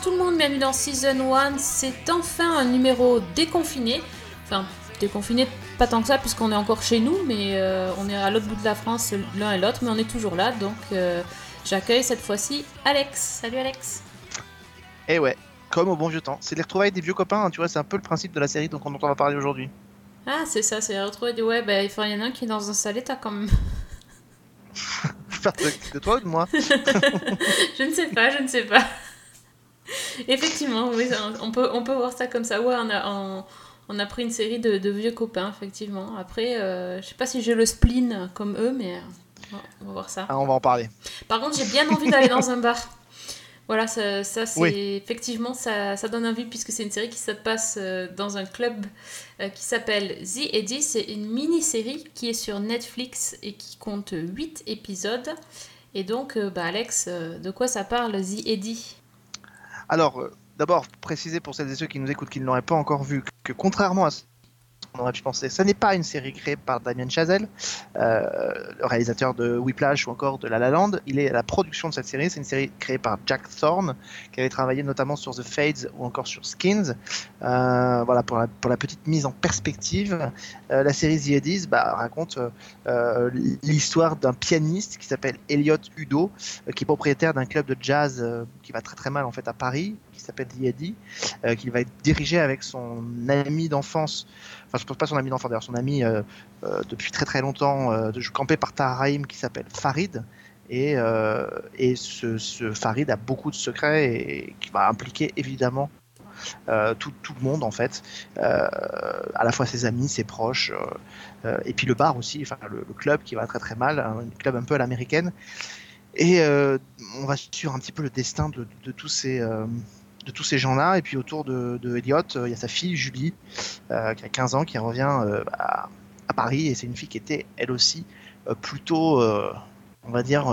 Bonsoir tout le monde, bienvenue dans Season 1. C'est enfin un numéro déconfiné. Enfin, déconfiné pas tant que ça puisqu'on est encore chez nous, mais euh, on est à l'autre bout de la France l'un et l'autre, mais on est toujours là. Donc euh, j'accueille cette fois-ci Alex. Salut Alex. Et ouais, comme au bon vieux temps. C'est les retrouvailles des vieux copains, hein, tu vois, c'est un peu le principe de la série dont on va parler aujourd'hui. Ah, c'est ça, c'est retrouver du ouais, bah, il y en a un qui est dans un sale état quand même. de toi ou de moi? Je ne sais pas, je ne sais pas. Effectivement, oui, on peut, on peut voir ça comme ça. Ouais, on a, on, on a pris une série de, de vieux copains, effectivement. Après, euh, je sais pas si j'ai le spleen comme eux, mais euh, on va voir ça. Ah, On va en parler. Par contre, j'ai bien envie d'aller dans un bar. Voilà, ça, ça c'est Oui. effectivement ça, ça donne envie puisque c'est une série qui se passe euh, dans un club euh, qui s'appelle The Eddie. C'est une mini-série qui est sur Netflix et qui compte 8 épisodes. Et donc, bah, Alex, de quoi ça parle The Eddie Alors, euh, d'abord, préciser pour celles et ceux qui nous écoutent qui ne l'auraient pas encore vu que contrairement à aurait pu penser, ce n'est pas une série créée par Damien Chazelle, euh, le réalisateur de Whiplash ou encore de La La Land. Il est à la production de cette série. C'est une série créée par Jack Thorne, qui avait travaillé notamment sur The Fades ou encore sur Skins. Euh, voilà, pour la, petite mise en perspective, euh, la série The Eddies bah, raconte l'histoire d'un pianiste qui s'appelle Elliot Udo, qui est propriétaire d'un club de jazz qui va très très mal en fait à Paris, qui s'appelle Eddie, euh, qu'il va diriger avec son ami d'enfance, enfin je pense pas son ami d'enfance d'ailleurs, son ami euh, euh, depuis très très longtemps, euh, de campé par Taharaim qui s'appelle Farid. Et, et ce, Farid a beaucoup de secrets et, qui va impliquer évidemment tout, tout le monde en fait, à la fois ses amis, ses proches, et puis le bar aussi, enfin le, club qui va très très mal, un club un peu à l'américaine. Et on va suivre un petit peu le destin de, de tous ces de tous ces gens-là. Et puis autour de, de Elliot, euh, il y a sa fille Julie, euh, qui a 15 ans, qui revient euh, à, Paris. Et c'est une fille qui était elle aussi euh, plutôt, euh, on va dire,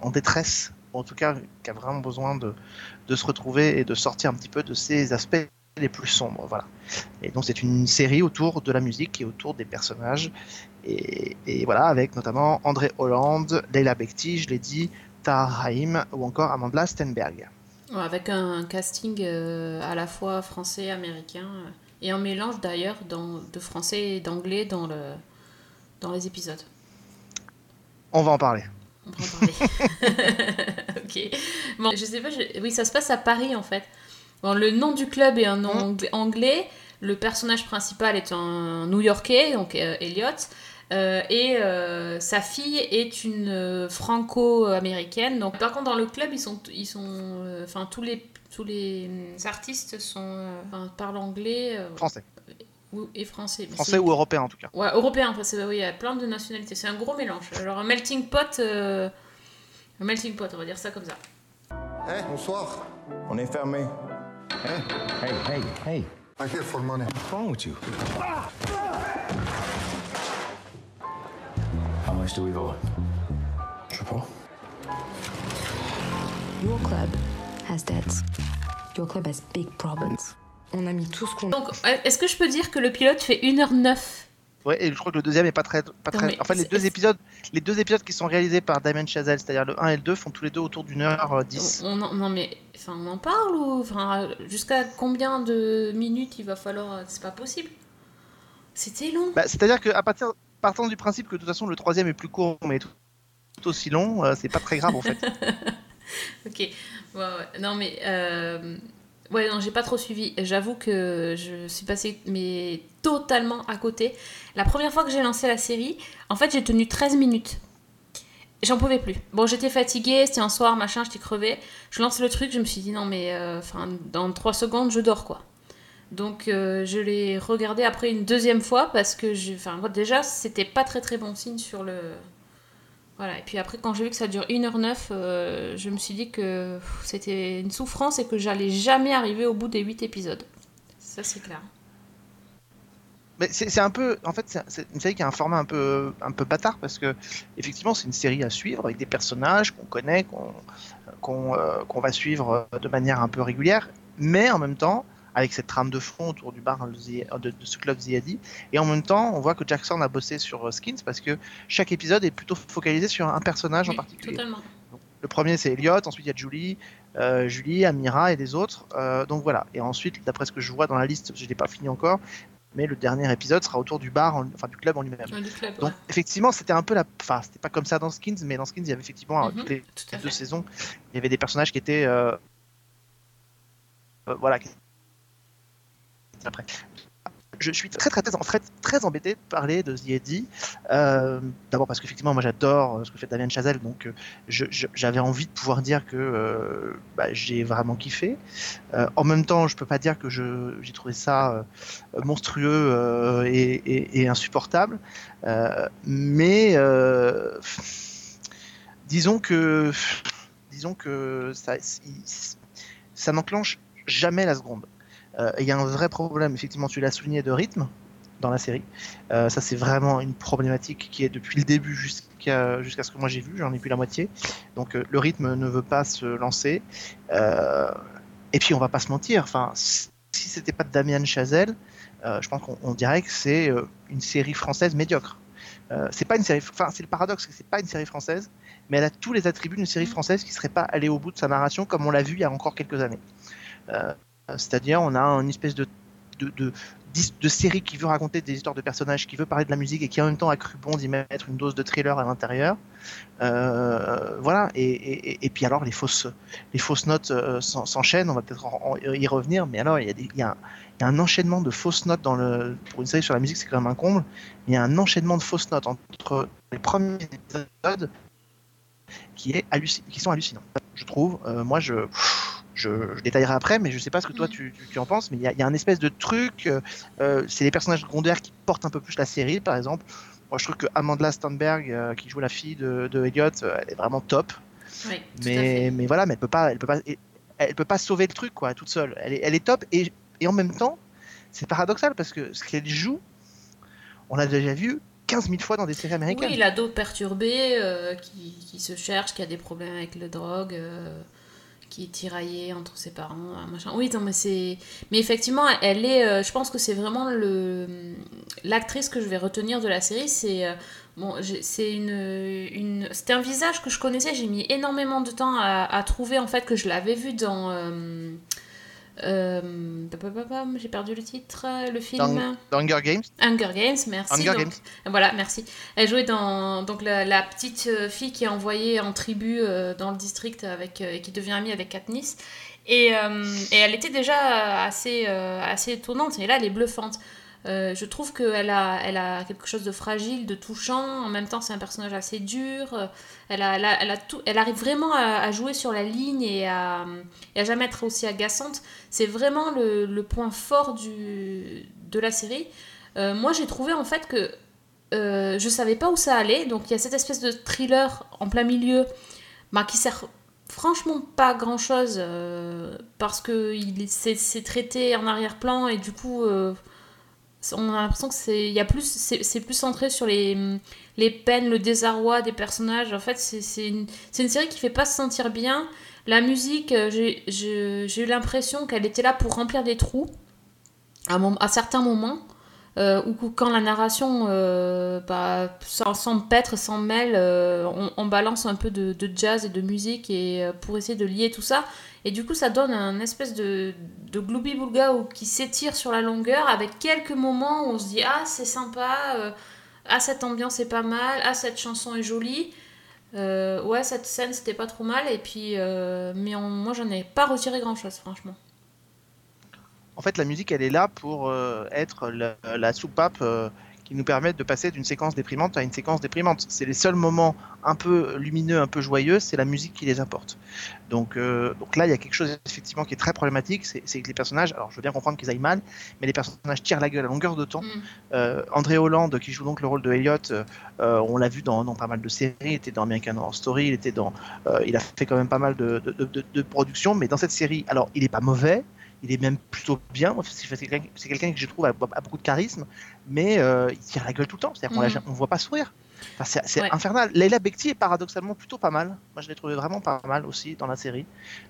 en détresse, ou en tout cas qui a vraiment besoin de, de se retrouver et de sortir un petit peu de ses aspects les plus sombres. Voilà. Et donc c'est une série autour de la musique et autour des personnages. Et, et voilà, avec notamment André Hollande, Leila Bekti, je l'ai ou encore Amanda Stenberg. Avec un casting euh, à la fois français, américain, euh, et un mélange d'ailleurs de français et d'anglais dans, le, dans les épisodes. On va en parler. On va en parler. ok. Bon, je sais pas, je- oui, ça se passe à Paris en fait. Bon, le nom du club est un nom Mm. ang- anglais. Le personnage principal est un New-Yorkais, donc euh, Elliot. Euh, et euh, sa fille est une euh, franco-américaine. Donc, par contre, dans le club, ils sont, ils sont, euh, enfin, tous les, tous les euh, artistes sont, euh, parlent anglais euh, Français. ou- et français. Français ou européen en tout cas. Ouais, européen, parce que oui, il y a plein de nationalités. C'est un gros mélange. Alors, un melting pot, euh, un melting pot, on va dire ça comme ça. Eh, bonsoir. On est fermé. Hey, hey, hey, hey. I'm here for money. What's wrong with you? How much do we owe? Je sais pas. Your club has debts. Your club has big problems. On a mis tout ce qu'on Donc, est-ce que je peux dire que le pilote fait 1h09 Ouais, et je crois que le deuxième est pas très, pas Non, très. Enfin, les deux épisodes, les deux épisodes qui sont réalisés par Damien Chazelle, c'est-à-dire le 1 et le 2, font tous les deux autour d'une heure euh, 10. on, en- Non, mais enfin, on en parle ou enfin, jusqu'à combien de minutes il va falloir C'est pas possible. C'était long. Bah, c'est-à-dire que à partir, partant du principe que de toute façon le troisième est plus court, mais tout, aussi long, euh, c'est pas très grave en fait. Ok. Non, mais. euh, Ouais, non, j'ai pas trop suivi. J'avoue que je suis passée mais totalement à côté. La première fois que j'ai lancé la série, en fait, j'ai tenu 13 minutes. J'en pouvais plus. Bon, j'étais fatiguée, c'était un soir, machin, j'étais crevée. Je lance le truc, je me suis dit non, mais euh, dans 3 secondes, je dors quoi. Donc, euh, je l'ai regardé après une deuxième fois parce que j'ai. Enfin, déjà, c'était pas très très bon signe sur le. Voilà, et puis après, quand j'ai vu que ça dure 1h09, euh, je me suis dit que c'était une souffrance et que j'allais jamais arriver au bout des 8 épisodes. Ça, c'est clair. Mais c'est un peu, en fait, c'est- une série qui a un format un peu, un peu bâtard parce que effectivement, c'est une série à suivre avec des personnages qu'on connaît, qu'on qu'on euh, va suivre de manière un peu régulière, mais en même temps avec cette trame de fond autour du bar de, de ce club Ziadi. Et en même temps, on voit que Jackson a bossé sur euh, Skins parce que chaque épisode est plutôt focalisé sur un personnage en particulier. totalement. Le premier, c'est Elliot, ensuite il y a Julie, euh, Julie, Amira et les autres. Euh, donc voilà. Et ensuite, d'après ce que je vois dans la liste, je ne l'ai pas fini encore, mais le dernier épisode sera autour du bar, en- enfin du club en lui-même. Ouais, Donc ouais. effectivement, c'était un peu la, enfin c'était pas comme ça dans Skins, mais dans Skins il y avait effectivement Mhm, toutes les deux saisons, il y avait des personnages qui étaient, euh, euh, voilà. qui- Après, je suis très très très, très, très embêté de parler de The Eddie. Euh, D'abord parce qu'effectivement moi j'adore euh, ce que fait Damien Chazelle, donc euh, j'avais envie de pouvoir dire que bah, j'ai vraiment kiffé. En même temps, je peux pas dire que j'ai trouvé ça monstrueux et, et- insupportable. Mais disons que disons que ça, ça n'enclenche jamais la seconde. Euh, Il y a un vrai problème, effectivement, tu l'as souligné, de rythme dans la série. Euh, ça, c'est vraiment une problématique qui est depuis le début jusqu'à jusqu'à ce que moi j'ai vu, j'en ai vu la moitié. Donc euh, le rythme ne veut pas se lancer. Et puis on va pas se mentir, enfin, si c'était pas Damien Chazelle, je pense qu'on on dirait que c'est une série française médiocre. C'est pas une série, enfin c'est le paradoxe, c'est pas une série française, mais elle a tous les attributs d'une série française qui serait pas allée au bout de sa narration comme on l'a vu il y a encore quelques années. Euh, C'est-à-dire on a une espèce de série qui veut raconter des histoires de personnages, qui veut parler de la musique et qui en même temps a cru bon d'y mettre une dose de thriller à l'intérieur. Euh, voilà, et, puis alors les fausses, les fausses notes euh, s'en- s'enchaînent, on va peut-être y revenir, mais alors il y, a un- enchaînement de fausses notes dans le, pour une série sur la musique, c'est quand même un comble. Il y a un enchaînement de fausses notes entre les premiers épisodes qui, sont hallucinants, je trouve. Moi, je, je, je détaillerai après, mais je sais pas ce que toi tu, tu, tu en penses, mais il y, a- il y a un espèce de truc, euh, euh, c'est les personnages secondaires qui portent un peu plus la série, par exemple. Moi, je trouve que Amanda Stanberg, euh, qui joue la fille de, de Elliot, elle est vraiment top. Oui, Mais, voilà, mais elle peut pas, elle peut pas, elle peut pas sauver le truc quoi, toute seule. Elle est, elle est top et, et en même temps, c'est paradoxal parce que ce qu'elle joue, on l'a déjà vu 15 000 fois dans des séries américaines. Oui, l'ado perturbé euh, qui, qui se cherche, qui a des problèmes avec la drogue, euh, qui est tiraillé entre ses parents, machin. Oui, non, mais c'est. Mais effectivement, elle est. euh, je pense que c'est vraiment le l'actrice que je vais retenir de la série. C'est euh, bon, c'est une, une. C'était un visage que je connaissais. J'ai mis énormément de temps à, à trouver en fait que je l'avais vu dans. Euh, j'ai perdu le titre, le film. Dans, Hunger Games. Hunger Games, merci. Hunger donc- Games. voilà, merci. Elle jouait dans donc la, la petite euh, fille qui est envoyée en tribu euh, dans le district avec et qui devient amie avec Katniss. Et, euh, et elle était déjà assez assez étonnante. Et là, elle est bluffante. Euh, je trouve qu'elle a, elle a quelque chose de fragile, de touchant. En même temps, c'est un personnage assez dur. Euh, Elle, a, elle, a- tout, elle arrive vraiment à, jouer sur la ligne et à, et à jamais être aussi agaçante. C'est vraiment le, point fort du, de la série. Euh, moi, j'ai trouvé en fait que euh, je savais pas où ça allait. Donc il y a cette espèce de thriller en plein milieu bah, qui sert franchement pas grand chose parce que c'est traité en arrière-plan et du coup on a l'impression que c'est plus c'est plus centré sur les les peines le désarroi des personnages en fait c'est une, une série qui fait pas se sentir bien la musique euh, j'ai eu l'impression qu'elle était là pour remplir des trous à, certains moments euh, ou quand la narration euh, bah, sans, sans sans mêle, euh, on, balance un peu de, de jazz et de musique et, pour essayer de lier tout ça. Et du coup, ça donne un espèce de, de gloubi-boulga ou- qui s'étire sur la longueur avec quelques moments où on se dit Ah, c'est sympa, euh, ah, cette ambiance est pas mal, ah, cette chanson est jolie. Euh, ouais, cette scène c'était pas trop mal, et puis, euh, mais on- moi j'en ai pas retiré grand chose, franchement. En fait, la musique, elle est là pour euh, être la, soupape qui nous permet de passer d'une séquence déprimante à une séquence déprimante. C'est les seuls moments un peu lumineux, un peu joyeux, c'est la musique qui les apporte. Donc, euh, donc là, il y a quelque chose effectivement qui est très problématique, c'est que les personnages, alors je veux bien comprendre qu'ils aillent mal, mais les personnages tirent la gueule à longueur de temps. Mm. Euh, André Hollande, qui joue donc le rôle de Elliot, euh, on l'a vu dans, dans pas mal de séries, il était dans American Horror Story, il était dans, il a fait quand même pas mal de, de, de, de productions, mais dans cette série, alors il est pas mauvais, il est même plutôt bien. C'est quelqu'un que je trouve a, a beaucoup de charisme, mais euh, il tire la gueule tout le temps. C'est-à-dire qu'on on ne voit pas sourire. Enfin, c'est Ouais. infernal. Leila Bekti est paradoxalement plutôt pas mal. Moi, je l'ai trouvé vraiment pas mal aussi dans la série.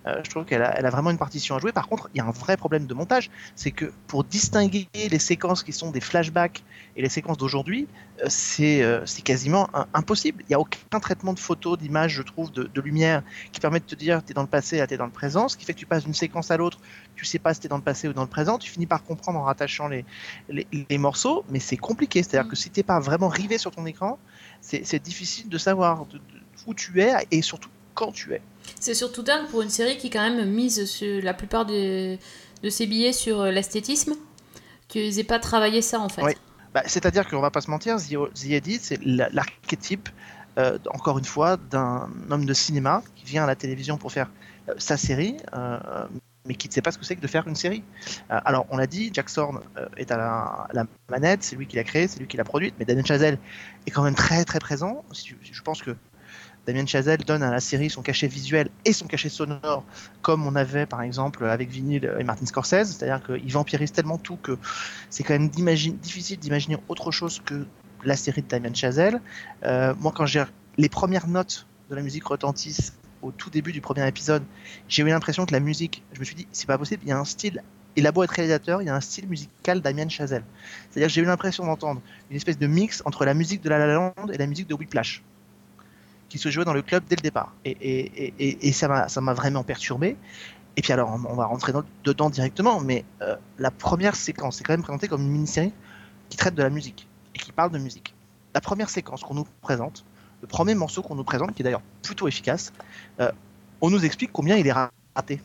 Euh, je trouve qu'elle a, elle a vraiment une partition à jouer. Par contre, il y a un vrai problème de montage. C'est que pour distinguer les séquences qui sont des flashbacks et les séquences d'aujourd'hui, euh, c'est euh, c'est quasiment un- impossible. Il n'y a aucun traitement de photo, d'image, je trouve, de, de lumière qui permet de te dire tu es dans le passé, tu es dans le présent. Ce qui fait que tu passes d'une séquence à l'autre, tu sais pas si tu es dans le passé ou dans le présent. Tu finis par comprendre en rattachant les, les, les morceaux, mais c'est compliqué. C'est-à-dire Mm. que si t'es pas vraiment rivé sur ton écran, c'est difficile de savoir de- de- où tu es et surtout quand tu es. C'est surtout dingue pour une série qui, quand même, mise sur la plupart de, de ses billets sur euh, l'esthétisme, qu'ils aient pas travaillé ça, en fait. Ouais. Bah, C'est-à-dire qu'on va pas se mentir, The, Edit, c'est la- l'archétype, euh, encore une fois, d'un homme de cinéma qui vient à la télévision pour faire euh, sa série, euh, mais qui ne sait pas ce que c'est que de faire une série. Euh, alors, on l'a dit, Jack Thorne euh, est à la, manette, c'est lui qui l'a créé, c'est lui qui l'a produite, mais Damien Chazelle est quand même très très présent. Je pense que Damien Chazelle donne à la série son cachet visuel et son cachet sonore, comme on avait par exemple avec Vinyl et Martin Scorsese, c'est-à-dire qu'il vampirise tellement tout que c'est quand même difficile d'imaginer autre chose que la série de Damien Chazelle. Euh, moi, quand j'ai les premières notes de la musique retentissent au tout début du premier épisode, j'ai eu l'impression que la musique, je me suis dit, c'est pas possible, il y a un style, il a beau être réalisateur, il y a un style musical Damien Chazelle. C'est-à-dire que j'ai eu l'impression d'entendre une espèce de mix entre la musique de La La Land et la musique de Whiplash, qui se jouait dans le club dès le départ. Et, et, et, et- et ça m'a vraiment perturbé. Et puis alors, on va rentrer dans- dedans directement, mais euh, la première séquence, c'est quand même présenté comme une mini-série qui traite de la musique et qui parle de musique. La première séquence qu'on nous présente, le premier morceau qu'on nous présente, qui est d'ailleurs plutôt efficace, euh, on nous explique combien il est raté.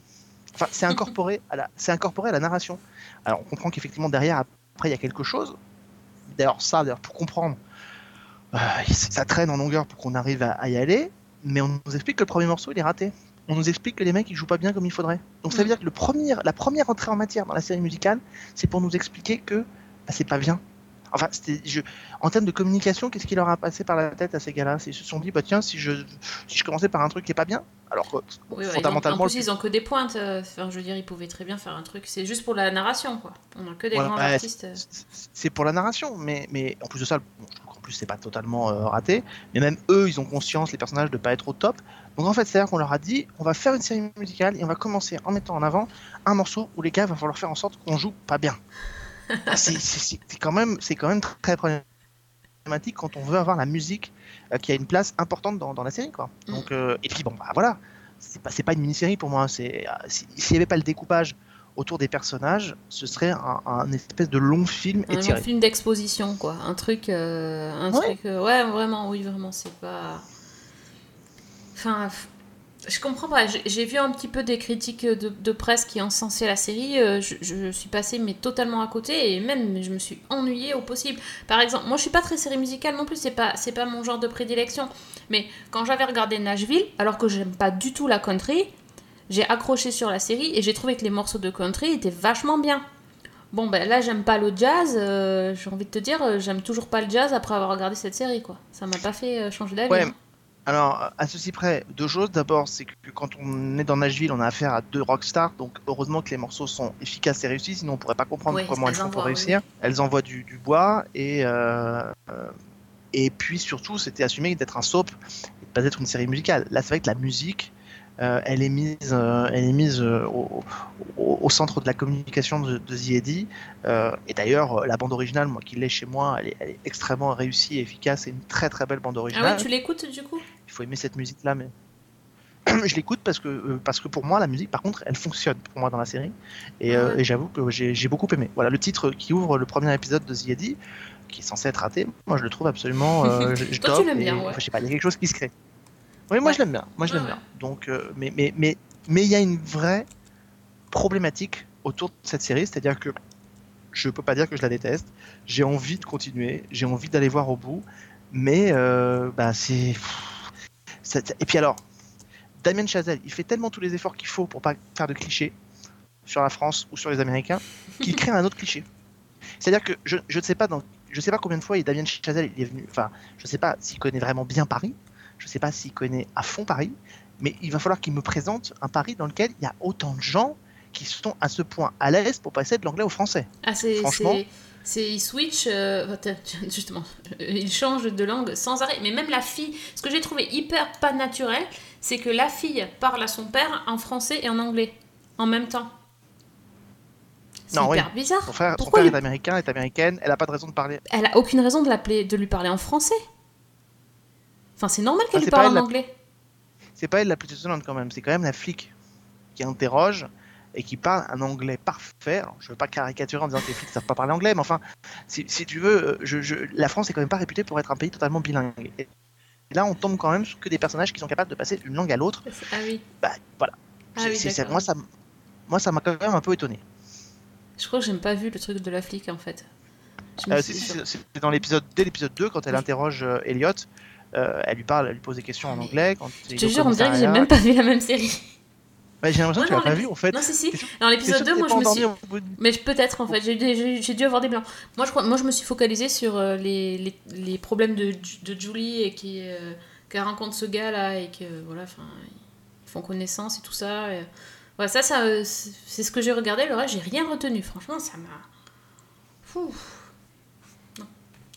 Enfin, c'est incorporé, à la, c'est incorporé à la narration. Alors, on comprend qu'effectivement, derrière, après, il y a quelque chose. D'ailleurs, ça, d'ailleurs, pour comprendre, euh, ça traîne en longueur pour qu'on arrive à, à y aller, mais on nous explique que le premier morceau, il est raté. On nous explique que les mecs, ils jouent pas bien comme il faudrait. Donc, ça veut Mm. dire que le premier, la première entrée en matière dans la série musicale, c'est pour nous expliquer que bah, c'est pas bien. Enfin, je, en termes de communication, qu'est-ce qui leur a passé par la tête à ces gars-là? Ils se sont dit, bah tiens, si je, si je commençais par un truc qui est pas bien, alors que Oui, ouais, fondamentalement, en plus, ils ont que des pointes. euh, Enfin, je veux dire, ils pouvaient très bien faire un truc. C'est juste pour la narration, quoi. On a que des Voilà, grands ouais, artistes. c'est- pour la narration, mais, mais en plus de ça, bon, je trouve qu'en plus c'est pas totalement euh, raté, mais même eux, ils ont conscience, les personnages, de pas être au top. Donc en fait, c'est-à-dire qu'on leur a dit, on va faire une série musicale et on va commencer en mettant en avant un morceau où les gars, il va falloir faire en sorte qu'on joue pas bien. Ah, c'est- quand même, c'est quand même très problématique quand on veut avoir la musique euh, qui a une place importante dans, dans la série, quoi. Mm. Donc euh, et puis bon, bah voilà, c'est pas, pas une mini-série pour moi. C'est euh, si- s'il n'y avait pas le découpage autour des personnages, ce serait un, un espèce de long film Un étiré. film d'exposition, quoi. Un truc. euh, un Ouais. truc ouais, vraiment, oui, vraiment, c'est pas. Enfin. Je comprends pas. J'ai vu un petit peu des critiques de, presse qui encensaient la série. euh, Je, suis passée mais totalement à côté et même je me suis ennuyée au possible. Par exemple, moi je suis pas très série musicale non plus. C'est pas c'est pas mon genre de prédilection. Mais quand j'avais regardé Nashville, alors que j'aime pas du tout la country, j'ai accroché sur la série et j'ai trouvé que les morceaux de country étaient vachement bien. Bon, ben là, j'aime pas le jazz. euh, j'ai envie de te dire, euh, j'aime toujours pas le jazz après avoir regardé cette série, quoi. Ça m'a pas fait changer d'avis. Ouais. Alors, à ceci près, deux choses. D'abord, c'est que quand on est dans Nashville, on a affaire à deux rockstars. Donc, heureusement que les morceaux sont efficaces et réussis, sinon on pourrait pas comprendre comment elles font pour oui. réussir. Elles envoient du, du bois et euh, euh, et puis surtout, c'était assumé d'être un soap et de pas être une série musicale. Là, c'est vrai que la musique, elle est mise, euh, elle est mise euh, au, au- au centre de la communication de, de. Euh, et d'ailleurs, euh, la bande originale, moi qui l'ai chez moi, elle est, elle est extrêmement réussie et efficace. C'est une très très belle bande Ah originale ouais, tu l'écoutes du coup? Il faut aimer cette musique là mais je l'écoute parce que euh, parce que pour moi la musique par contre elle fonctionne pour moi dans la série et, euh, et j'avoue que j'ai beaucoup aimé voilà le titre qui ouvre le premier épisode de The Eddy qui est censé être raté moi je le trouve absolument euh, je- je Toi, tu l'aimes bien, ouais. enfin, je sais pas il y a quelque chose qui se crée oui moi Ouais. je l'aime bien. Moi je l'aime bien. donc euh, mais mais mais mais il y a une vraie problématique autour de cette série c'est à dire que je peux pas dire que je la déteste. J'ai envie de continuer. J'ai envie d'aller voir au bout. Mais euh, bah c'est et puis alors, Damien Chazelle, il fait tellement tous les efforts qu'il faut pour pas faire de clichés sur la France ou sur les Américains, qu'il crée un autre cliché. C'est-à-dire que je, je ne sais pas dans, je sais pas combien de fois Damien Chazelle il est venu, enfin, je sais pas s'il connaît vraiment bien Paris, je sais pas s'il connaît à fond Paris, mais il va falloir qu'il me présente un Paris dans lequel il y a autant de gens qui sont à ce point à l'aise pour passer de l'anglais au français. Ah, c'est. Franchement. c'est- C'est, il switch, euh, justement, euh, il change de langue sans arrêt. Mais même la fille, ce que j'ai trouvé hyper pas naturel, c'est que la fille parle à son père en français et en anglais en même temps. C'est Non, oui. hyper bizarre. Son frère, son Pourquoi père est américain, est américaine, elle a pas de raison de parler. Elle a aucune raison de l'appeler, de lui parler en français. Enfin, c'est normal qu'elle Ah, parle en la- anglais. C'est pas elle la plus étonnante quand même, c'est quand même la flic qui interroge et qui parle un anglais parfait. Alors, je veux pas caricaturer en disant que les flics savent pas parler anglais, mais enfin, si, si tu veux, euh, je, je- la France est quand même pas réputée pour être un pays totalement bilingue. Et là, on tombe quand même sur que des personnages qui sont capables de passer d'une langue à l'autre. Ah oui. Bah voilà. Ah oui, moi, ça, moi, ça m'a quand même un peu étonné. Je crois que j'ai même pas vu le truc de la flic en fait. Euh, c'est- dans l'épisode, dès l'épisode 2, quand elle Oui. interroge euh, Elliot, euh, elle lui parle, elle lui pose des questions en Mais- anglais. Quand Je te jure, on dirait que j'ai même pas vu la même série. Ouais, j'ai l'impression que tu l'as pas vu en fait. Non, si, si. Dans l'épisode sûr 2, que moi je me suis. de- Mais peut-être en fait, j'ai dû avoir des blancs. Moi je, crois, moi je me suis focalisée sur euh, les, les, les problèmes de, de Julie et qui euh, qu'elle rencontre ce gars là et que voilà, enfin ils font connaissance et tout ça. et- Ouais, ça, ça euh, c'est c'est ce que j'ai regardé. Le reste, j'ai rien retenu. Franchement, ça m'a. Fou.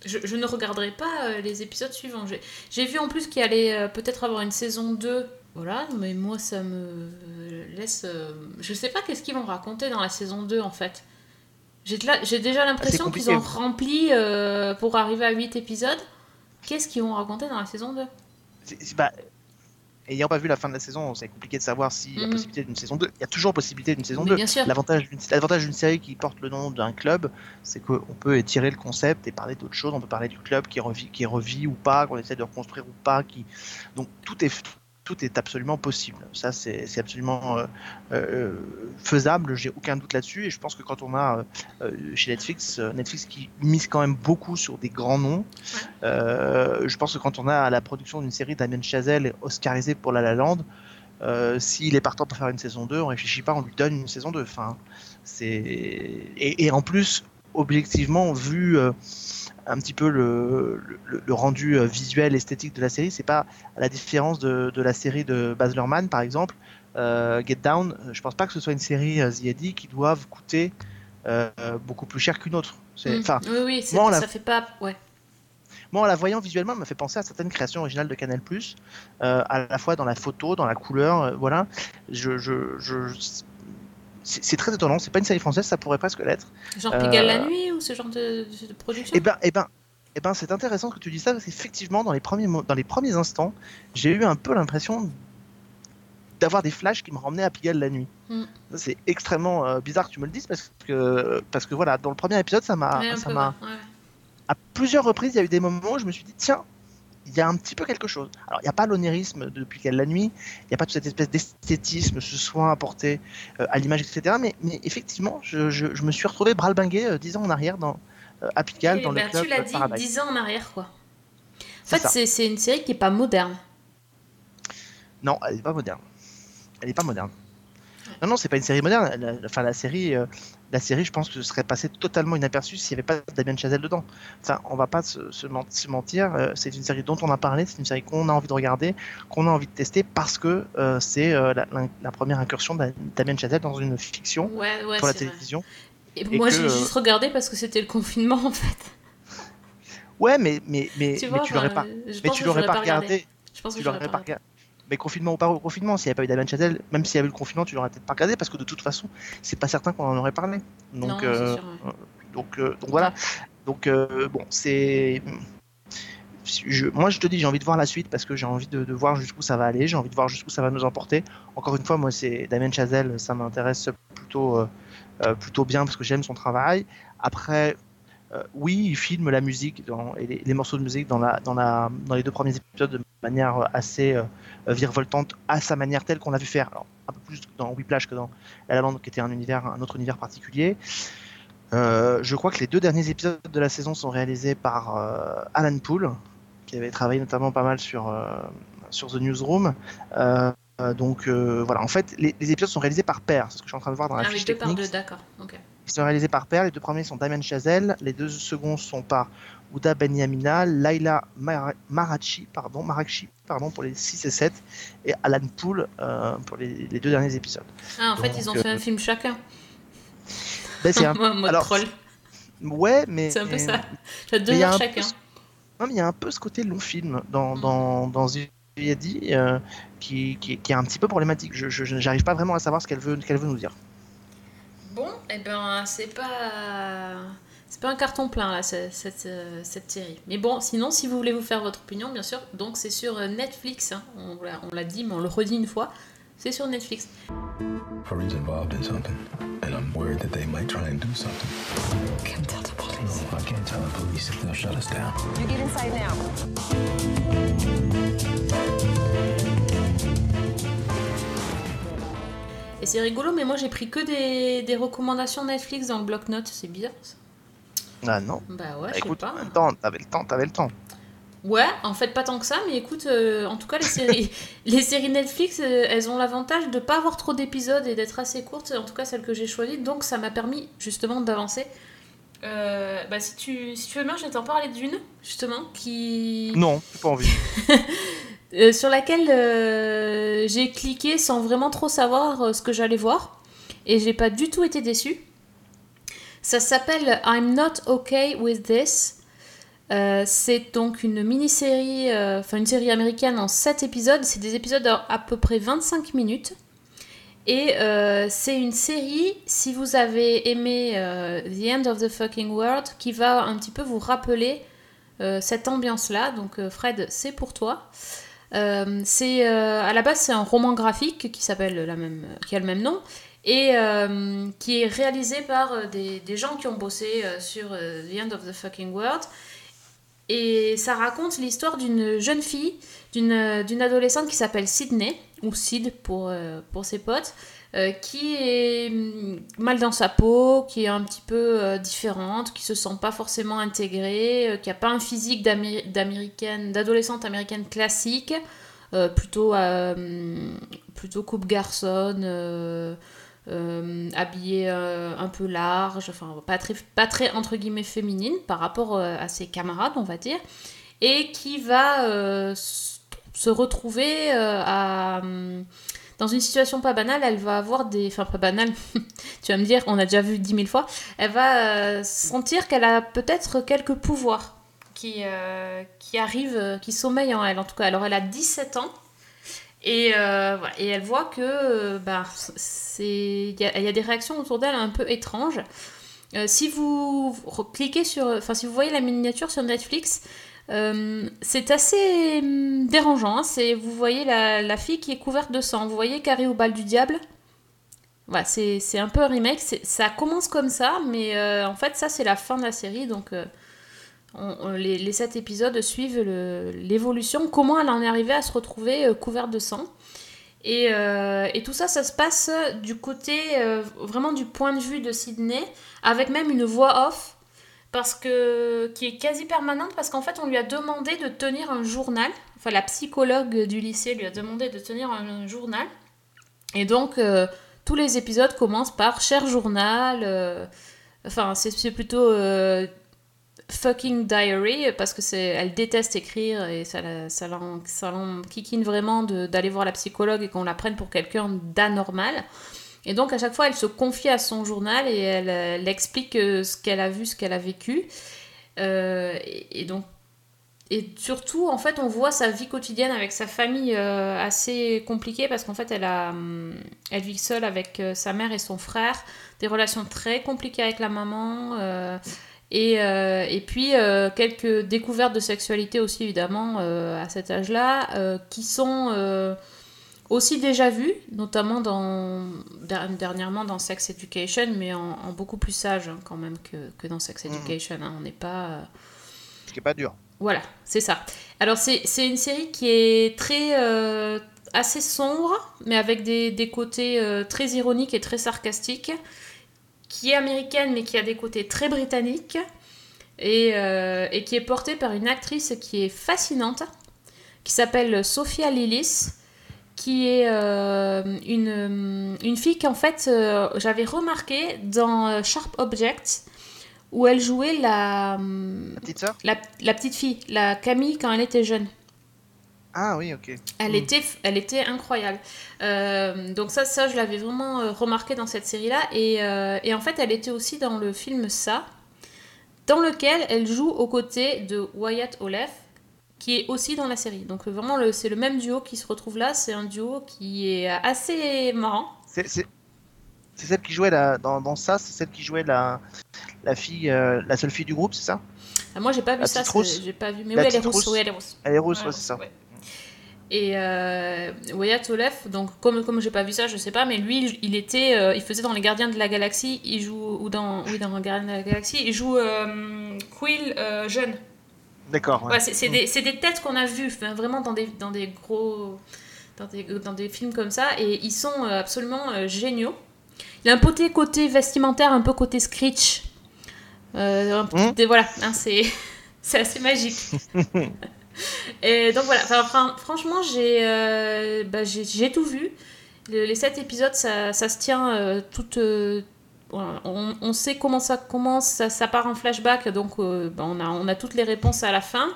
Je, je ne regarderai pas euh, les épisodes suivants. J'ai- vu en plus qu'il allait euh, peut-être avoir une saison 2. Voilà, mais moi ça me laisse. euh, Je sais pas qu'est-ce qu'ils vont raconter dans la saison 2 en fait. J'ai déjà l'impression qu'ils ont rempli euh, pour arriver à 8 épisodes. Qu'est-ce qu'ils vont raconter dans la saison 2 c'est- c'est- bah, ayant pas vu la fin de la saison, c'est compliqué de savoir s'il y a Mhm. possibilité d'une saison 2. Il y a toujours possibilité d'une saison Mais 2. bien sûr. L'avantage d'une l'avantage d'une série qui porte le nom d'un club, c'est qu'on peut étirer le concept et parler d'autres choses. On peut parler du club qui revit, qui revit ou pas, qu'on essaie de reconstruire ou pas. Qui... Donc tout est, tout est absolument possible. Ça, c'est absolument euh, euh, faisable. J'ai aucun doute là-dessus. Et je pense que quand on a euh, euh, chez Netflix, euh, Netflix qui mise quand même beaucoup sur des grands noms, euh, je pense que quand on a la production d'une série Damien Chazelle oscarisée pour La La Land, euh, s'il est partant pour faire une saison 2, on réfléchit pas, on lui donne une saison 2. Enfin, et, et en plus, objectivement, vu euh, un petit peu le, le, le rendu euh, visuel, esthétique de la série, c'est pas à la différence de, de la série de Baz Luhrmann, par exemple, euh, Get Down. Je pense pas que ce soit une série Eddy qui doive coûter beaucoup plus cher qu'une autre. C'est- Mm. Enfin, Oui, oui, moi, l'a- ça fait pas. Ouais. moi, en la voyant visuellement, elle m'a fait penser à certaines créations originales de Canal+, euh, à la fois dans la photo, dans la couleur, euh, voilà. Je, je, je- c'est très étonnant. C'est pas une série française, ça pourrait presque l'être. Genre Euh, Pigalle la nuit ou ce genre de, de production Et ben, et ben, et ben, c'est intéressant que tu dis ça parce qu'effectivement, dans les premiers, dans les premiers instants, j'ai eu un peu l'impression d'avoir des flashs qui me ramenaient à Pigalle la nuit. Mm. Ça, C'est extrêmement euh, bizarre que tu me le dises parce que, parce que voilà, dans le premier épisode, ça m'a, ouais. à plusieurs reprises, il y a eu des moments où je me suis dit, tiens, il y a un petit peu quelque chose. Alors, il n'y a pas l'onérisme depuis qu'elle la nuit, il n'y a pas toute cette espèce d'esthétisme, ce soin apporté euh, à l'image, etc. Mais, mais effectivement, je, je- je me suis retrouvé bras-le-bangué euh, dix ans en arrière dans, euh, à Pigalle, dans ben, le club tu l'as dit Paradise. 10 ans en arrière, quoi. En fait, c'est une série qui est pas moderne. Non, elle n'est pas moderne. Elle n'est pas moderne. Non, non, c'est pas une série moderne. La- Enfin, la série, euh, la série, je pense que ce serait passé totalement inaperçu s'il n'y avait pas Damien Chazelle dedans. Enfin, on va pas se, se men- se mentir. euh, c'est une série dont on a parlé. C'est une série qu'on a envie de regarder, qu'on a envie de tester parce que euh, c'est la, première incursion de Damien Chazelle dans une fiction Ouais, ouais, pour la vrai. télévision. Et Et moi, que, j'ai juste regardé parce que c'était le confinement, en fait. Ouais, mais mais mais, Tu mais vois, tu l'aurais pas, je mais pense tu que l'aurais j'aurais pas regardé. Je pense que Tu l'aurais pas regardé. Mais confinement ou pas confinement, s'il n'y avait pas eu Damien Chazelle, même s'il y avait eu le confinement, tu l'aurais peut-être pas regardé parce que de toute façon, c'est pas certain qu'on en aurait parlé. Donc, Non, euh, sûr, ouais. donc, euh, donc voilà. Donc euh, bon, c'est. Je, moi, je te dis, j'ai envie de voir la suite parce que j'ai envie de, de voir jusqu'où ça va aller. J'ai envie de voir jusqu'où ça va nous emporter. Encore une fois, moi, c'est Damien Chazelle, ça m'intéresse plutôt, euh, euh, plutôt bien parce que j'aime son travail. Après, euh, oui, il filme la musique dans, et les, les morceaux de musique dans, la, dans, la, dans les deux premiers épisodes de manière assez euh, virevoltante, à sa manière telle qu'on l'a vu faire. Alors, un peu plus dans Whiplash que dans La La Land, qui était un univers, un autre univers particulier. Euh, je crois que les deux derniers épisodes de la saison sont réalisés par euh, Alan Poole, qui avait travaillé notamment pas mal sur, euh, sur The Newsroom. Euh, euh, donc euh, voilà, en fait, les, les épisodes sont réalisés par pair. C'est ce que je suis en train de voir dans la Ah oui, deux par deux, d'accord. ok. Ils sont réalisés par pair. Les deux premiers sont Damien Chazelle. Les deux seconds sont par Ouda Benyamina, Laila Mara- Marachi, pardon, Marachi pardon, pour les 6 et 7, et Alan Poole euh, pour les, les deux derniers épisodes. Ah, en fait, ils ont euh, fait un film chacun. Ben, c'est un... Moi, mode alors, troll. Ouais, mais. C'est un peu ça. J'ai deux mais il y a heures un peu chacun. ce- Non, mais il y a un peu ce côté long film dans, Mm. dans, euh, qui, qui, qui est un petit peu problématique. Je j'arrive pas vraiment à savoir ce qu'elle veut, qu'elle veut nous dire. Bon, eh ben, c'est pas. C'est pas un carton plein, là, ce- cette, euh, cette série. Mais bon, sinon, si vous voulez vous faire votre opinion, bien sûr, donc c'est sur euh, Netflix. hein. On, l'a- on l'a dit, mais on le redit une fois. C'est sur Netflix. Fareed's involved in something, and I'm worried that they might try and do something. Can't tell the police. If I can't tell the police, they'll shut us down. You get inside now. Et c'est rigolo, mais moi j'ai pris que des, des recommandations Netflix dans le bloc-notes. C'est bizarre ça. Ah non. Bah ouais, je sais Écoute, pas. en même temps, t'avais le temps, t'avais le temps. Ouais, en fait pas tant que ça, mais écoute, euh, en tout cas les séries, les séries Netflix, euh, elles ont l'avantage de pas avoir trop d'épisodes et d'être assez courtes, en tout cas celles que j'ai choisies, donc ça m'a permis justement d'avancer. Euh, bah si tu, si tu veux bien, je vais t'en parler d'une, justement, qui... Non, j'ai pas envie. Euh, sur laquelle euh, j'ai cliqué sans vraiment trop savoir euh, ce que j'allais voir, et j'ai pas du tout été déçue. Ça s'appelle I'm Not Okay With This. C'est donc une mini-série, enfin une série américaine en 7 épisodes. C'est des épisodes à, à peu près 25 minutes. Et c'est une série, si vous avez aimé The End of the Fucking World, qui va un petit peu vous rappeler cette ambiance-là. Donc Fred, c'est pour toi. Euh, c'est euh, à la base c'est un roman graphique qui s'appelle la même, qui a le même nom et euh, qui est réalisé par des, des gens qui ont bossé sur The End of the Fucking World. Et ça raconte l'histoire d'une jeune fille, d'une adolescente qui s'appelle Sydney, ou Sid pour, pour ses potes, euh, qui est hum, mal dans sa peau, qui est un petit peu euh, différente, qui se sent pas forcément intégrée, euh, qui a pas un physique d'Améri- d'américaine, d'adolescente américaine classique, plutôt, euh, plutôt coupe garçon, euh, habillée un peu large, enfin pas très, pas très entre guillemets féminine par rapport à ses camarades, on va dire, et qui va se retrouver à, hum, dans une situation pas banale, elle va avoir des... Enfin pas banale, tu vas me dire, on a déjà vu dix mille fois, elle va euh, sentir qu'elle a peut-être quelques pouvoirs qui, euh, qui arrivent, euh, qui sommeillent en elle en tout cas. Alors elle a 17 ans. Et, et elle voit que bah, y, a- des réactions autour d'elle un peu étranges. Si vous cliquez sur, enfin si vous voyez la miniature sur Netflix, euh, c'est assez hum, dérangeant. hein. Vous voyez la, fille qui est couverte de sang. Vous voyez Carré au bal du diable. C'est un peu un remake. Ça commence comme ça, mais euh, en fait ça c'est la fin de la série, donc. euh, les, sept épisodes suivent l'évolution, comment elle en est arrivée à se retrouver couverte de sang. Et, et tout ça, ça se passe du côté, vraiment du point de vue de Sydney, avec même une voix off, parce que, qui est quasi permanente, parce qu'en fait, on lui a demandé de tenir un journal. Enfin, la psychologue du lycée lui a demandé de tenir un, journal. Et donc, euh, tous les épisodes commencent par cher journal. euh, enfin, c'est plutôt euh, fucking diary parce que c'est elle déteste écrire et ça ça ça kikine vraiment d'aller voir la psychologue et qu'on la prenne pour quelqu'un d'anormal et donc à chaque fois elle se confie à son journal et elle, euh, elle explique euh, ce qu'elle a vu ce qu'elle a vécu. Euh, et, donc et surtout en fait on voit sa vie quotidienne avec sa famille assez compliquée parce qu'en fait elle a hum, elle vit seule avec sa mère et son frère. Des relations très compliquées avec la maman et, et puis quelques découvertes de sexualité aussi évidemment à cet âge-là, qui sont aussi déjà vues, notamment dans, dernièrement dans Sex Education, mais en, en beaucoup plus sage hein, quand même que, que dans Sex Mhm. Education. hein. On n'est pas... Ce qui est pas dur. voilà, c'est ça. Alors c'est c'est une série qui est très euh, assez sombre, mais avec des, des côtés euh, très ironiques et très sarcastiques, qui est américaine mais qui a des côtés très britanniques, et, euh, et qui est portée par une actrice qui est fascinante, qui s'appelle Sophia Lillis, qui est euh, une, une fille qu'en fait euh, j'avais remarqué dans euh, Sharp Objects où elle jouait la, La petite sœur? la, la petite fille, la Camille quand elle était jeune. Ah oui, ok. Elle, Mm. était, elle était incroyable. Euh, donc ça, ça je l'avais vraiment euh, remarqué dans cette série-là. Et, euh, et en fait, elle était aussi dans le film Ça, dans lequel elle joue aux côtés de Wyatt Olef, qui est aussi dans la série. Donc vraiment, c'est le même duo qui se retrouve là. C'est un duo qui est assez marrant. C'est celle qui jouait la, dans, dans ça, c'est celle qui jouait la, la fille, euh, la seule fille du groupe, c'est ça? Ah, moi, j'ai pas vu La ça. J'ai pas vu. Mais oui, elle est rousse. Oui, elle est rousse. Elle est rousse, Ouais, ouais, c'est ça. ouais. Et euh, Wyatt Olef, donc comme comme j'ai pas vu ça, je sais pas, mais lui, il était, euh, il faisait dans les Gardiens de la Galaxie, il joue ou dans, oui, dans les Gardiens de la Galaxie, il joue euh, Quill jeune. D'accord. ouais. Ouais, c'est des, têtes qu'on a vues, vraiment dans des, dans des gros, dans des, dans des films comme ça, et ils sont euh, absolument euh, géniaux. Il a un côté côté vestimentaire, un peu côté Screech. Euh, des- voilà, hein, c'est assez magique. Et donc voilà, enfin, franchement, j'ai euh, bah, j'ai tout vu. Le- les sept épisodes, ça, ça se tient euh, tout. On, on sait comment ça commence, ça, ça part en flashback, donc euh, bah, on, a, on a toutes les réponses à la fin.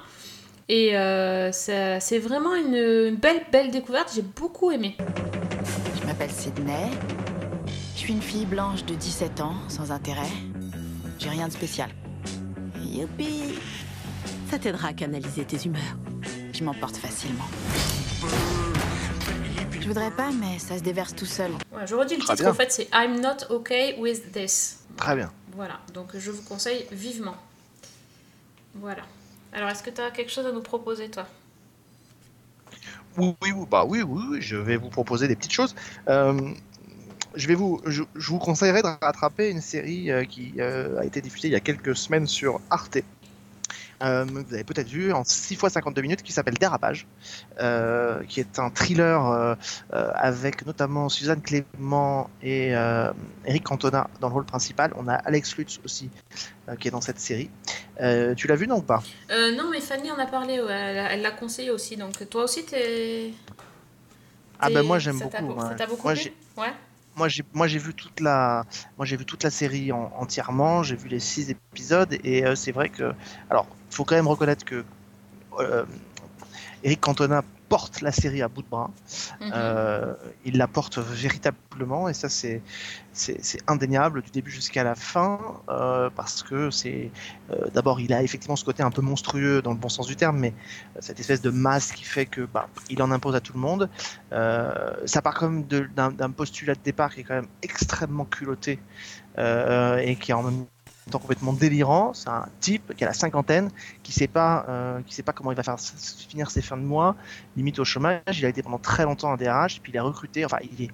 Et euh, c'est vraiment une, une belle, belle découverte, j'ai beaucoup aimé. Je m'appelle Sydney. Je suis une fille blanche de 17 ans, sans intérêt. J'ai rien de spécial. Youpi Ça t'aidera à canaliser tes humeurs. Je m'emporte facilement. Je voudrais pas, mais ça se déverse tout seul. Voilà, je redis le Très titre, bien. en fait, c'est I'm not okay with this. Très bien. Voilà, donc je vous conseille vivement. Voilà. Alors, est-ce que tu as quelque chose à nous proposer, toi? Oui, oui, oui, bah oui, oui, oui, je vais vous proposer des petites choses. Euh, je, vais vous, je, je vous conseillerais de rattraper une série euh, qui euh, a été diffusée il y a quelques semaines sur Arte. Euh, vous avez peut-être vu en 6 fois 52 minutes qui s'appelle Dérapage, euh, qui est un thriller euh, avec notamment Suzanne Clément et Eric Cantona dans le rôle principal. On a Alex Lutz aussi qui est dans cette série. Tu l'as vu non ou pas? Non, mais Fanny en a parlé, ouais, elle l'a conseillé aussi. Donc, toi aussi, t'es. Ah ben moi j'aime beaucoup. Ça t'a beaucoup Moi, plu? Ouais. Moi j'ai moi j'ai vu toute la moi j'ai vu toute la série en- entièrement. J'ai vu les six épisodes et euh, c'est vrai que alors faut quand même reconnaître que euh, Eric Cantona porte la série à bout de bras Mhm. Euh, il la porte véritablement et ça c'est indéniable du début jusqu'à la fin euh, parce que c'est euh, d'abord il a effectivement ce côté un peu monstrueux dans le bon sens du terme mais cette espèce de masse qui fait que bah, il en impose à tout le monde ça part quand même d'un postulat de départ qui est quand même extrêmement culotté et qui est en même temps complètement délirant. C'est un type qui a la cinquantaine, qui sait pas, euh, qui sait pas comment il va faire finir ses fins de mois, limite au chômage. Il a été pendant très longtemps un DRH, puis il est recruté. Enfin, il est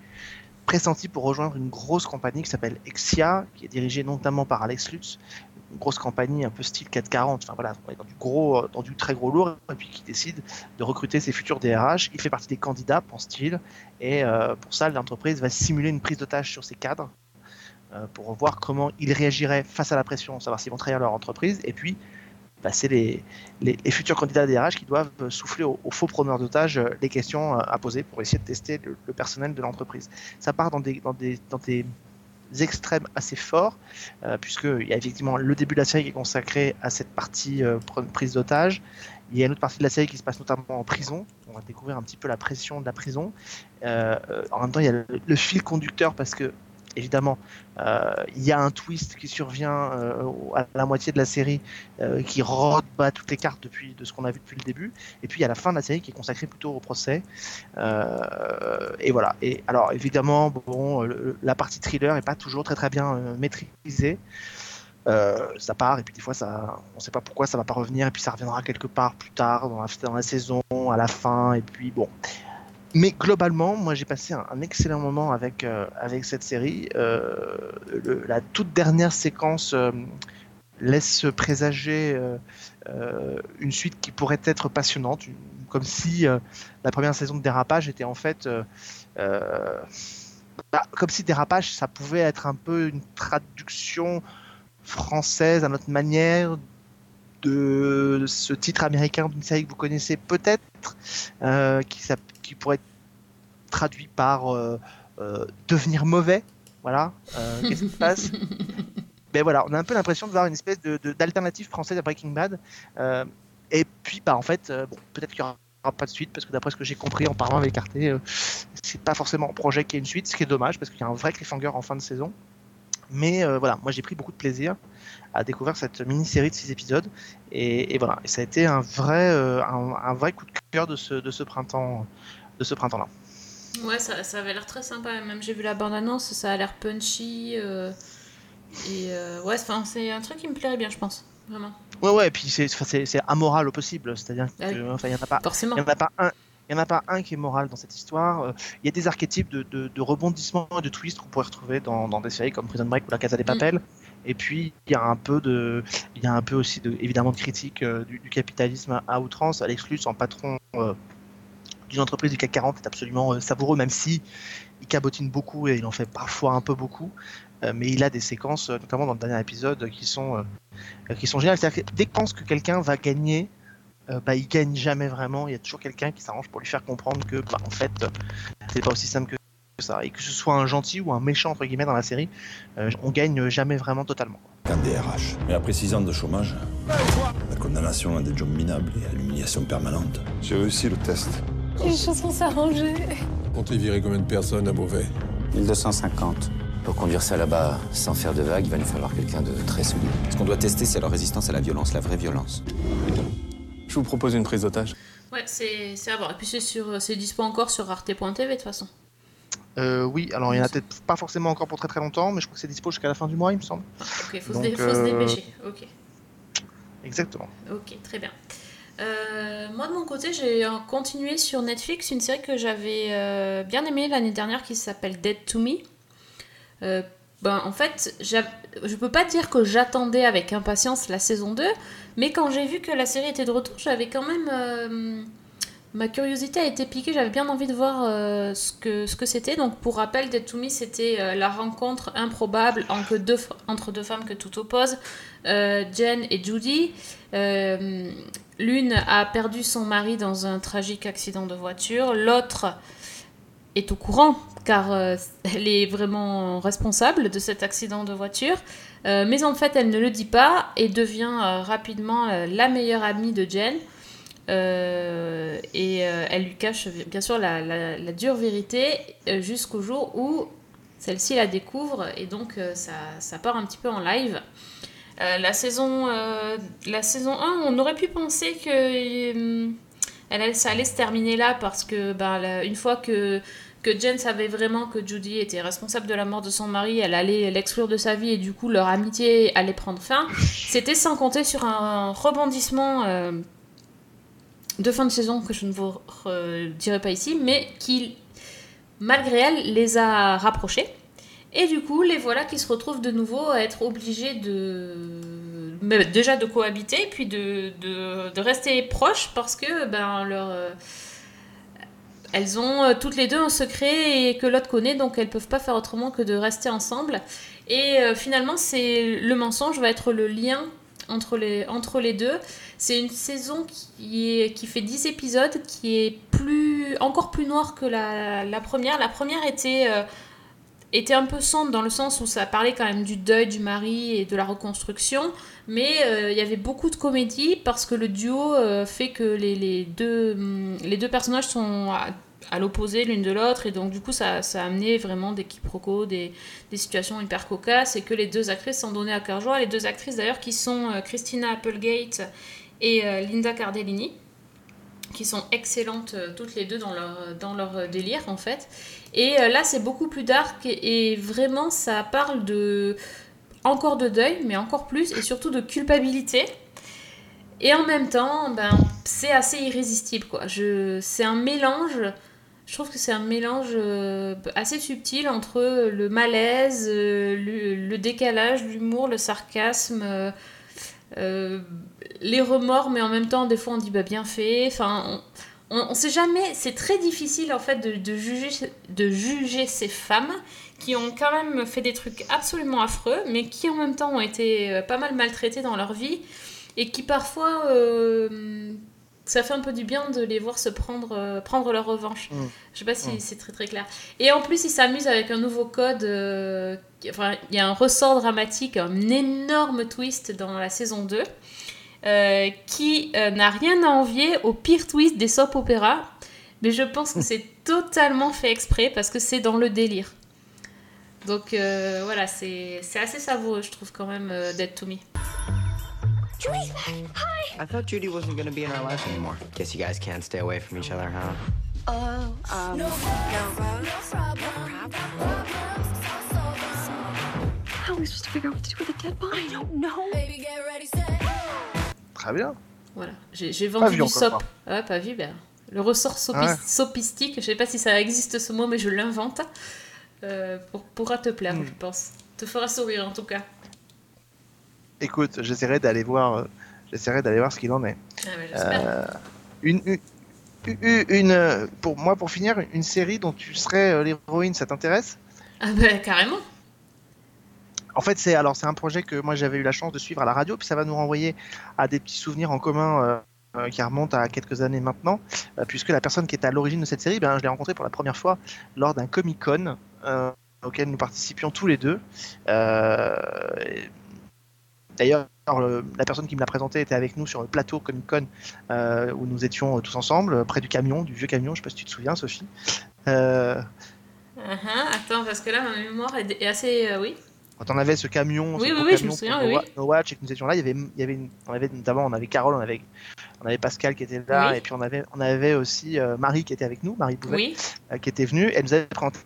pressenti pour rejoindre une grosse compagnie qui s'appelle Exia, qui est dirigée notamment par Alex Lutz. Une grosse compagnie un peu style 440. Enfin voilà, on est dans du gros, euh, dans du très gros lourd, et puis qui décide de recruter ses futurs DRH. Il fait partie des candidats, pense-t-il, et euh, pour ça, l'entreprise va simuler une prise d'otage sur ses cadres pour voir comment ils réagiraient face à la pression, savoir s'ils vont trahir leur entreprise, et puis bah, c'est les, futurs candidats DRH qui doivent euh, souffler aux, aux faux preneurs d'otages euh, les questions euh, à poser pour essayer de tester le, personnel de l'entreprise. Ça part dans des, dans des, dans des extrêmes assez forts, euh, puisqu'il y a effectivement le début de la série qui est consacré à cette partie euh, prise d'otage. Il y a une autre partie de la série qui se passe notamment en prison. On va découvrir un petit peu la pression de la prison. Euh, euh, en même temps, il y a le fil conducteur parce que évidemment, euh, il y a un twist qui survient euh, à la moitié de la série euh, qui rebat toutes les cartes de ce qu'on a vu depuis le début. Et puis il y a la fin de la série qui est consacrée plutôt au procès. Et voilà. Et alors évidemment, bon, la partie thriller est pas toujours très bien maîtrisée. Ça part et puis des fois ça, on sait pas pourquoi ça va pas revenir et puis ça reviendra quelque part plus tard dans la saison, à la fin et puis bon. Mais globalement, moi j'ai passé un, excellent moment avec, euh, avec cette série. Euh, la toute dernière séquence euh, laisse présager une suite qui pourrait être passionnante, comme si la première saison de Dérapage était en fait. bah, comme si Dérapage, ça pouvait être un peu une traduction française à notre manière de ce titre américain d'une série que vous connaissez peut-être, euh, qui, pourrait traduit par euh, euh, devenir mauvais. Voilà, qu'est-ce qui se passe? Ben voilà, on a un peu l'impression de voir une espèce de- de- d'alternative française à Breaking Bad. Et puis, bah en fait, bon, peut-être qu'il y aura pas de suite parce que d'après ce que j'ai compris en parlant avec Arte, euh, c'est pas forcément un projet qui ait une suite, ce qui est dommage parce qu'il y a un vrai cliffhanger en fin de saison. Mais euh, voilà, moi j'ai pris beaucoup de plaisir à découvrir cette mini-série de 6 épisodes et, et voilà, et ça a été un vrai, euh, un, un vrai coup de cœur de ce, de ce printemps, de ce printemps-là. Ouais, ça, ça avait l'air très sympa. Même j'ai vu la bande-annonce, ça a l'air punchy. euh, et ouais, c'est un truc qui me plairait bien, je pense. Vraiment. Ouais, ouais, et puis c'est, amoral au possible, c'est-à-dire Ah oui. que, enfin, il y en a pas, Forcément. il y en a pas un. Il n'y en a pas un qui est moral dans cette histoire. Euh, Il y a des archétypes de, de, de rebondissements et de twists qu'on pourrait retrouver dans, dans des séries comme Prison Break ou La Casa des Papel. Et puis il y a un peu de, il y a un peu aussi de, évidemment de critique euh, du, du capitalisme à outrance. Alex Lutz, en patron euh, d'une entreprise du CAC 40, est absolument savoureux, même si il cabotine beaucoup et il en fait parfois un peu beaucoup. Euh, mais il a des séquences, notamment dans le dernier épisode, qui sont, euh, qui sont géniales. C'est-à-dire que dès qu'on pense que quelqu'un va gagner, euh, bah, il gagne jamais vraiment. Il y a toujours quelqu'un qui s'arrange pour lui faire comprendre que, bah, en fait, euh, c'est pas aussi simple que ça. Et que ce soit un gentil ou un méchant, entre guillemets, dans la série, euh, on gagne jamais vraiment totalement. Un DRH. Et après 6 ans de chômage, la condamnation à des jobs minables et à l'humiliation permanente. J'ai réussi le test. Les choses vont s'arranger. Comptez virer combien de personnes à Beauvais 1250. Pour conduire ça là-bas sans faire de vagues, il va nous falloir quelqu'un de très solide. Ce qu'on doit tester, c'est leur résistance à la violence, la vraie violence. Je vous propose une prise d'otage. Ouais, c'est c'est à voir. Et puis c'est sur, c'est dispo encore sur arte.tv de toute façon. Euh, oui, alors il y en a peut-être pas forcément encore pour très très longtemps, mais je crois que c'est dispo jusqu'à la fin du mois, il me semble. Ok, faut, Donc, se, dé- faut se euh, dépêcher. Ok, Exactement. ok, très bien. Euh, moi de mon côté, j'ai euh, continué sur Netflix une série que j'avais euh, bien aimée l'année dernière qui s'appelle Dead to Me. Ben, en fait, je peux pas dire que j'attendais avec impatience la saison 2, mais quand j'ai vu que la série était de retour, j'avais quand même. euh, ma curiosité a été piquée, j'avais bien envie de voir euh, ce que c'était. Donc, pour rappel, Dead to Me, c'était euh, la rencontre improbable entre deux, entre deux femmes que tout oppose, Jen et Judy. L'une a perdu son mari dans un tragique accident de voiture, l'autre est au courant car euh, elle est vraiment responsable de cet accident de voiture. Euh, mais en fait, elle ne le dit pas et devient euh, rapidement la meilleure amie de Jen. Et elle lui cache bien sûr la, la- dure vérité jusqu'au jour où celle-ci la découvre et donc ça, ça part un petit peu en live. La, saison, la saison 1, on aurait pu penser que elle, ça allait se terminer là parce que ben, une fois que, que Jen savait vraiment que Judy était responsable de la mort de son mari, elle allait l'exclure de sa vie et du coup leur amitié allait prendre fin. C'était sans compter sur un rebondissement euh, de fin de saison que je ne vous dirai pas ici, mais qui, malgré elle, les a rapprochés. Et du coup, les voilà qui se retrouvent de nouveau à être obligés de. mais déjà de cohabiter, puis de, de, de rester proches parce que ben, leur. Elles ont euh, toutes les deux un secret et que l'autre connaît, donc elles peuvent pas faire autrement que de rester ensemble. Et euh, finalement, c'est le mensonge va être le lien entre les, entre les deux. C'est une saison qui, qui fait 10 épisodes, qui est plus, encore plus noire que la, la première. La première était, euh, était un peu sombre dans le sens où ça parlait quand même du deuil du mari et de la reconstruction, mais il y avait beaucoup de comédie parce que le duo fait que les, les deux, hum, les deux personnages sont à, l'opposé l'une de l'autre et donc du coup ça, ça a amené vraiment des quiproquos, des, des situations hyper cocasses et que les deux actrices s'en donnaient à cœur joie. Les deux actrices d'ailleurs qui sont euh, Christina Applegate et euh, Linda Cardellini qui sont excellentes euh, toutes les deux dans leur, dans leur délire en fait. Et là c'est beaucoup plus dark et, et vraiment ça parle de encore de deuil mais encore plus et surtout de culpabilité. Et en même temps, ben, c'est assez irrésistible quoi. Je, c'est un mélange je trouve que c'est un mélange euh, assez subtil entre le malaise, euh, le, décalage, l'humour, le sarcasme, euh, euh, les remords, mais en même temps, des fois, on dit bah, bien fait. Enfin, on, on, on sait jamais. C'est très difficile en fait de, juger, de juger ces femmes qui ont quand même fait des trucs absolument affreux, mais qui en même temps ont été euh, pas mal maltraitées dans leur vie et qui parfois euh, ça fait un peu du bien de les voir se prendre, euh, prendre leur revanche. Mm. Je sais pas si Mm. c'est très très clair. Et en plus, ils s'amusent avec un nouveau code. euh, qui- enfin, il y a un ressort dramatique, un énorme twist dans la saison 2. euh, qui n'a rien à envier au pire twist des soap opéras. Mais je pense que c'est totalement fait exprès parce que c'est dans le délire. Donc voilà, c'est assez savoureux, je trouve, quand même, euh, Dead to Me. I thought Judy wasn't gonna be in our life anymore. Guess you guys can't stay away from each other, huh? Oh, um, no, How are we supposed to figure out what to do with a dead body? I don't know. Très bien. Voilà, j'ai vendu du sop. Ouais, pas vu, ben. Le ressort sopi- Ouais. sopistique, je sais pas si ça existe ce mot, mais je l'invente. Euh, pour, pourra te plaire, Hmm. je pense. Te fera sourire en tout cas. Écoute, j'essaierai d'aller voir, euh, j'essaierai d'aller voir ce qu'il en est. Ah. Euh, une, une, une- euh, pour moi, pour finir, une série dont tu serais l'héroïne, ça t'intéresse? Ah ben carrément. En fait, c'est alors c'est un projet que moi j'avais eu la chance de suivre à la radio, puis ça va nous renvoyer à des petits souvenirs en commun euh, qui remontent à quelques années maintenant, euh, puisque la personne qui est à l'origine de cette série, ben, je l'ai rencontré pour la première fois lors d'un Comic Con euh, auquel nous participions tous les deux. Et- D'ailleurs, le- la personne qui me l'a présenté était avec nous sur le plateau Comic Con euh, où nous étions euh, tous ensemble, près du camion, du vieux camion. Je sais pas si tu te souviens, Sophie. Euh, Uh-huh, Attends, parce que là, ma mémoire est, assez. euh, oui. quand on avait ce camion, Oui, ce oui, oui, je me souviens, oui, No, Watch et que nous étions là, il y avait, il y avait, une- on avait notamment, on avait Carole, on avait, on avait Pascal qui était là, Oui. et puis on avait, on avait aussi Marie qui était avec nous, Marie Bouvet, Oui. qui était venue. Elle nous avait présenté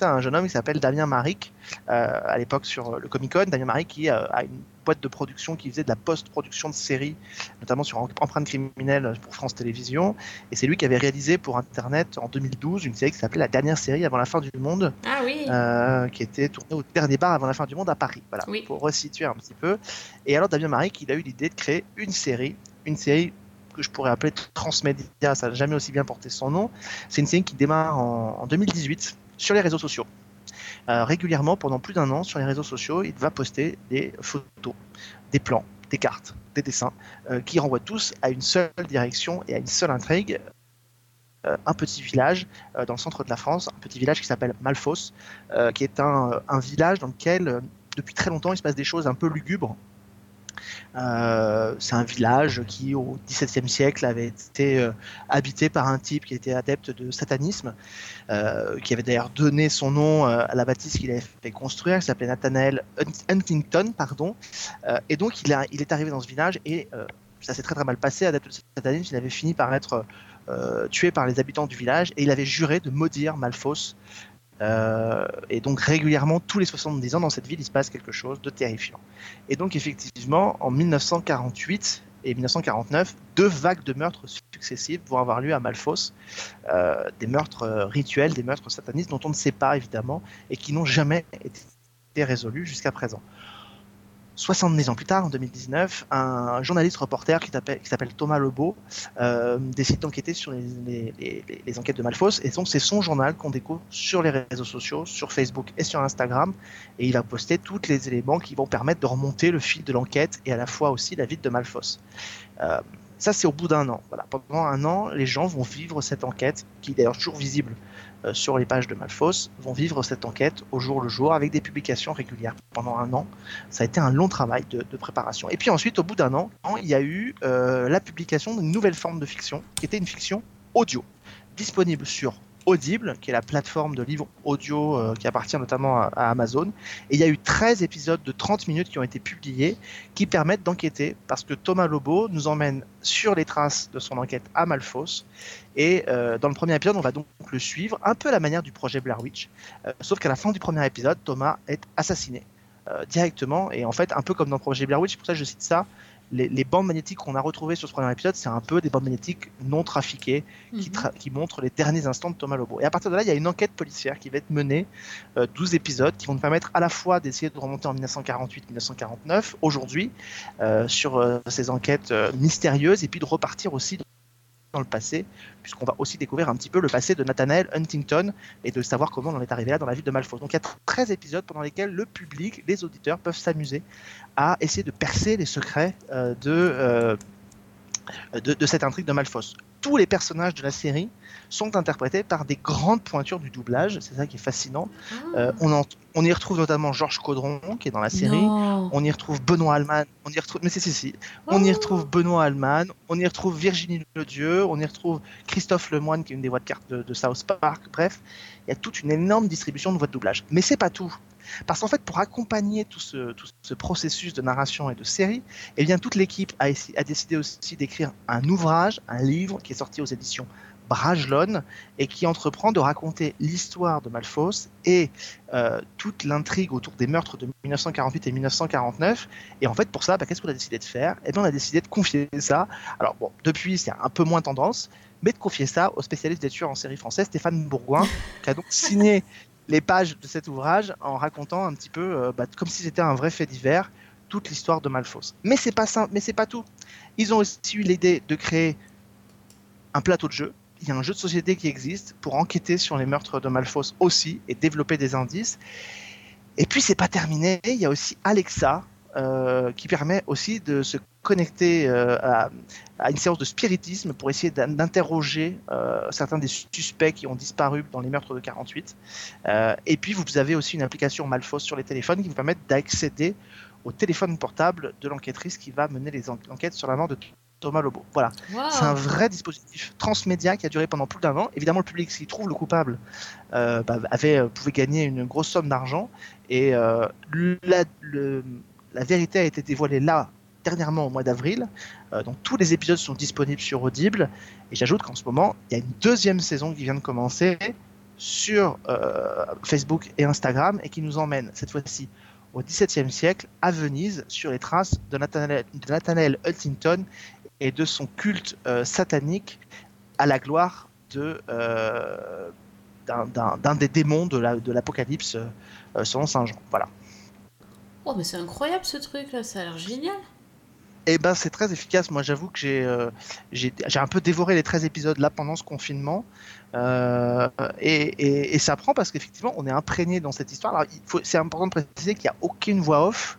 un jeune homme qui s'appelle Damien Maric, euh, à l'époque sur le Comic Con. Damien Maric qui euh, a une boîte de production qui faisait de la post-production de séries, notamment sur Empreinte criminelle pour France Télévisions. Et c'est lui qui avait réalisé pour Internet en 2012 une série qui s'appelait La dernière série avant la fin du monde. Ah oui. Euh, qui était tourné au dernier bar avant la fin du monde à Paris. Voilà, Oui. pour resituer un petit peu. Et alors Damien Maric, il a eu l'idée de créer une série, une série que je pourrais appeler transmédia, ça n'a jamais aussi bien porté son nom. C'est une série qui démarre en, en 2018 sur les réseaux sociaux. Euh, régulièrement, pendant plus d'un an, sur les réseaux sociaux, il va poster des photos, des plans, des cartes, des dessins, euh, qui renvoient tous à une seule direction et à une seule intrigue. Euh, un petit village dans le centre de la France, un petit village qui s'appelle Malfos, qui est un, village dans lequel, depuis très longtemps, il se passe des choses un peu lugubres. Euh, c'est un village qui, au XVIIe siècle, avait été euh, habité par un type qui était adepte de satanisme, euh, qui avait d'ailleurs donné son nom à la bâtisse qu'il avait fait construire, qui s'appelait Nathanael Hunt- Huntington, pardon. Et donc, il, est arrivé dans ce village et ça s'est très très mal passé. Adepte de satanisme, il avait fini par être tué par les habitants du village et il avait juré de maudire Malfos. Euh, et donc régulièrement, tous les 70 ans dans cette ville, il se passe quelque chose de terrifiant. Et donc effectivement, en 1948 et 1949, deux vagues de meurtres successives vont avoir lieu à Malfos. Euh, des meurtres euh, rituels, des meurtres satanistes dont on ne sait pas évidemment et qui n'ont jamais été résolus jusqu'à présent. 70 ans plus tard, en 2019, un journaliste reporter qui s'appelle- Thomas Lebeau euh, décide d'enquêter sur les, enquêtes de Malfos. Et donc, c'est son journal qu'on découvre sur les réseaux sociaux, sur Facebook et sur Instagram. Et il va poster tous les éléments qui vont permettre de remonter le fil de l'enquête et à la fois aussi la vie de Malfos. Euh, ça, c'est au bout d'un an. Voilà. Pendant un an, les gens vont vivre cette enquête, qui est d'ailleurs toujours visible sur les pages de Malfos, vont vivre cette enquête au jour le jour avec des publications régulières pendant un an. Ça a été un long travail de, de préparation. Et puis ensuite, au bout d'un an, il y a eu euh, la publication d'une nouvelle forme de fiction, qui était une fiction audio, disponible sur Audible, qui est la plateforme de livres audio euh, qui appartient notamment à, Amazon. Et il y a eu 13 épisodes de 30 minutes qui ont été publiés, qui permettent d'enquêter, parce que Thomas Lobo nous emmène sur les traces de son enquête à Malfos. Et euh, dans le premier épisode, on va donc le suivre, un peu à la manière du projet Blair Witch, euh, sauf qu'à la fin du premier épisode, Thomas est assassiné directement. Et en fait, un peu comme dans le projet Blair Witch, pour ça je cite ça, les, les bandes magnétiques qu'on a retrouvées sur ce premier épisode, c'est un peu des bandes magnétiques non trafiquées qui, Mhm. tra- qui montrent les derniers instants de Thomas Lobo. Et à partir de là, il y a une enquête policière qui va être menée, euh, 12 épisodes, qui vont nous permettre à la fois d'essayer de remonter en 1948-1949, aujourd'hui, euh, sur euh, ces enquêtes euh, mystérieuses, et puis de repartir aussi dans le passé, puisqu'on va aussi découvrir un petit peu le passé de Nathanael Huntington et de savoir comment on en est arrivé là dans la ville de Malfos. Donc il y a 13 épisodes pendant lesquels le public, les auditeurs peuvent s'amuser à essayer de percer les secrets euh, de, euh, de, cette intrigue de Malfos. Tous les personnages de la série sont interprétés par des grandes pointures du doublage, c'est ça qui est fascinant. Euh, on, en- on y retrouve notamment Georges Caudron qui est dans la série, on y retrouve Benoît Alman, on y retrouve, mais c'est si, si. on y retrouve Benoît Alman, on y retrouve Virginie Ledieu, on y retrouve Christophe Lemoine qui est une des voix de carte de, de South Park, bref, il y a toute une énorme distribution de voix de doublage. Mais c'est pas tout. Parce qu'en fait, pour accompagner tout ce, tout ce processus de narration et de série, eh bien, toute l'équipe a, a décidé aussi d'écrire un ouvrage, un livre qui est sorti aux éditions Brajlon et qui entreprend de raconter l'histoire de Malfos et euh, toute l'intrigue autour des meurtres de 1948 et 1949. Et en fait, pour ça, bah, qu'est-ce qu'on a décidé de faire? Eh bien, on a décidé de confier ça. Alors, bon, depuis, c'est un peu moins tendance, mais de confier ça au spécialiste des tueurs en série français, Stéphane Bourgoin, qui a donc signé les pages de cet ouvrage en racontant un petit peu, euh, bah, comme si c'était un vrai fait divers, toute l'histoire de Malfos. Mais c'est pas simple, mais c'est pas tout. Ils ont aussi eu l'idée de créer un plateau de jeu. Il y a un jeu de société qui existe pour enquêter sur les meurtres de Malfos aussi et développer des indices. Et puis c'est pas terminé, il y a aussi Alexa euh, qui permet aussi de se connecter euh, à, une séance de spiritisme pour essayer d'in- d'interroger euh, certains des suspects qui ont disparu dans les meurtres de 48. Euh, et puis vous avez aussi une application Malfos sur les téléphones qui vous permet d'accéder au téléphone portable de l'enquêtrice qui va mener les en- enquêtes sur la mort de Thomas Lobo. Voilà. Wow. C'est un vrai dispositif transmédia qui a duré pendant plus d'un an. Évidemment, le public, s'il trouve le coupable, euh, bah, avait, euh, pouvait gagner une grosse somme d'argent. Et euh, la, le- la vérité a été dévoilée là, dernièrement au mois d'avril. Euh, donc tous les épisodes sont disponibles sur Audible. Et j'ajoute qu'en ce moment, il y a une deuxième saison qui vient de commencer sur Facebook et Instagram et qui nous emmène cette fois-ci au XVIIe siècle à Venise sur les traces de Nathanael Huntington et de son culte euh, satanique à la gloire de euh, d'un- des démons de l'Apocalypse euh, selon Saint Jean. Voilà. Oh, mais c'est incroyable ce truc là, ça a l'air génial. Et ben c'est très efficace. Moi j'avoue que j'ai euh, j'ai un peu dévoré les 13 épisodes là pendant ce confinement. Euh, et, et, ça prend parce qu'effectivement on est imprégné dans cette histoire. Alors c'est important de préciser qu'il n'y a aucune voix off.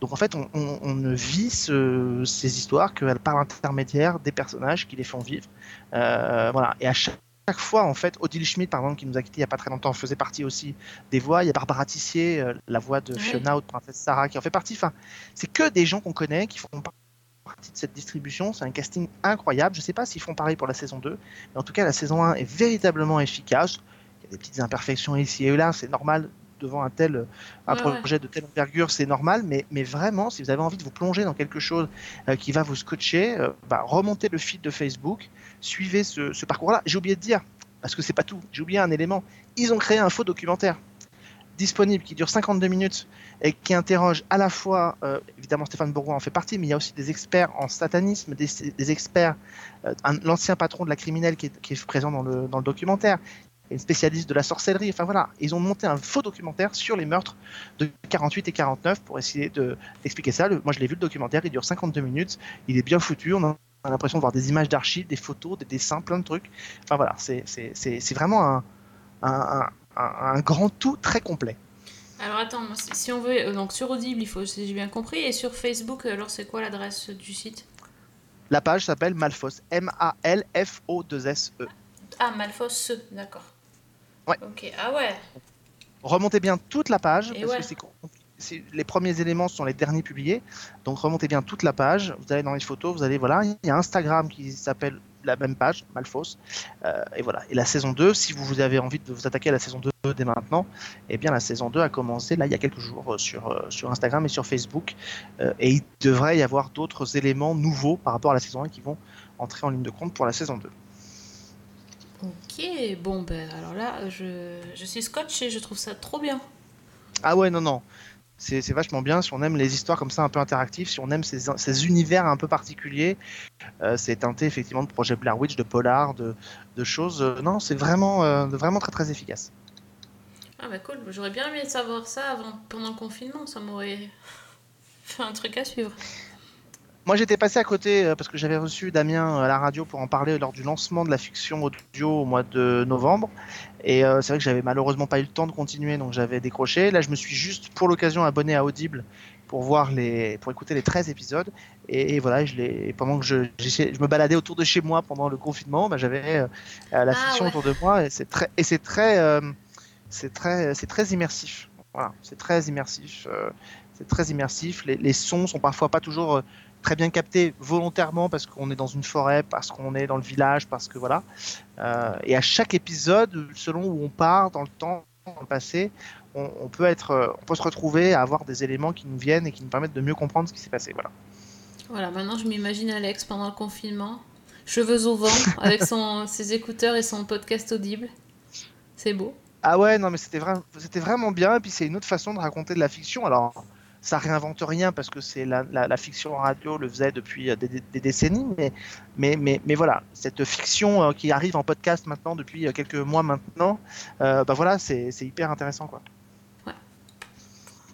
Donc en fait on, on- ne vit ce- ces histoires que par l'intermédiaire des personnages qui les font vivre. Euh, voilà. Et à chaque chaque fois, en fait, Odile Schmidt, par exemple, qui nous a quittés il n'y a pas très longtemps, faisait partie aussi des voix. Il y a Barbara Tissier, euh, la voix de Ouais. Fiona ou de Princesse Sarah, qui en fait partie. Enfin, c'est que des gens qu'on connaît, qui font partie de cette distribution. C'est un casting incroyable. Je ne sais pas s'ils font pareil pour la saison 2, mais en tout cas, la saison 1 est véritablement efficace. Il y a des petites imperfections ici et là, c'est normal devant un tel un Ouais, ouais. projet de telle envergure, c'est normal, mais, mais vraiment, si vous avez envie de vous plonger dans quelque chose euh, qui va vous scotcher, euh, bah, remontez le feed de Facebook, suivez ce, ce parcours-là. J'ai oublié de dire, parce que c'est pas tout, j'ai oublié un élément. Ils ont créé un faux documentaire disponible qui dure 52 minutes et qui interroge à la fois, euh, évidemment Stéphane Bourgoin en fait partie, mais il y a aussi des experts en satanisme, des, des experts, euh, l'ancien patron de la criminelle qui est, qui est présent dans le, dans le documentaire, une spécialiste de la sorcellerie, enfin voilà, ils ont monté un faux documentaire sur les meurtres de 48 et 49 pour essayer de- d'expliquer ça. Le- moi je l'ai vu le documentaire, il dure 52 minutes, il est bien foutu, on a on a l'impression de voir des images d'archives, des photos, des dessins, plein de trucs. Enfin voilà, c'est vraiment un, un, un- un grand tout très complet. Alors attends, si on veut, euh, donc sur Audible, il faut, si j'ai bien compris, et sur Facebook, alors c'est quoi l'adresse du site? La page s'appelle Malfos, M-A-L-F-O-2-S-E. Ah, Malfos, d'accord. Ouais. Ok, ah ouais. Remontez bien toute la page, Et parce ouais. que c'est les premiers éléments sont les derniers publiés. Donc remontez bien toute la page. Vous allez dans les photos, vous allez voilà, il y a Instagram qui s'appelle la même page, Malfos. Euh, et voilà. Et la saison 2, si vous avez envie de vous attaquer à la saison 2 dès maintenant, eh bien la saison 2 a commencé là il y a quelques jours euh, sur, euh, sur Instagram et sur Facebook. Euh, et il devrait y avoir d'autres éléments nouveaux par rapport à la saison 1 qui vont entrer en ligne de compte pour la saison 2. Ok, bon, ben alors là, je, je suis scotch et je trouve ça trop bien. Ah ouais, non, non. C'est c'est vachement bien si on aime les histoires comme ça un peu interactives, si on aime ces, ces univers un peu particuliers. Euh, c'est teinté effectivement de projets Blair Witch, de polar, de, de choses. euh, non, c'est vraiment, euh, vraiment très très efficace. Ah bah cool, j'aurais bien aimé savoir ça avant, pendant le confinement, ça m'aurait fait un truc à suivre. Moi j'étais passé à côté euh, parce que j'avais reçu Damien à la radio pour en parler lors du lancement de la fiction audio au mois de novembre. Et euh, c'est vrai que j'avais malheureusement pas eu le temps de continuer donc j'avais décroché. Là je me suis juste pour l'occasion abonné à Audible pour voir les, pour écouter les 13 épisodes. Et, et voilà, je les, pendant que je, je me baladais autour de chez moi pendant le confinement, bah, j'avais euh, la Ah, fiction ouais. autour de moi et c'est très, et c'est très, euh, c'est très, c'est très immersif. Voilà, c'est très immersif. c'est très immersif. Les, les sons sont parfois pas toujours très bien captés volontairement parce qu'on est dans une forêt, parce qu'on est dans le village, parce que voilà. Euh, et à chaque épisode, selon où on part dans le temps, dans le passé, on, on peut être, on peut se retrouver à avoir des éléments qui nous viennent et qui nous permettent de mieux comprendre ce qui s'est passé. Voilà. Voilà, maintenant je m'imagine Alex pendant le confinement, cheveux au vent, avec son, ses écouteurs et son podcast audible. C'est beau. Ah ouais, non, mais c'était vraiment, c'était vraiment bien. Et puis c'est une autre façon de raconter de la fiction. Alors, ça réinvente rien parce que c'est la, la, la fiction en radio le faisait depuis euh, des, des- des décennies. Mais, mais, mais, mais voilà, cette fiction euh, qui arrive en podcast maintenant depuis euh, quelques mois maintenant, euh, bah voilà, c'est, c'est hyper intéressant quoi.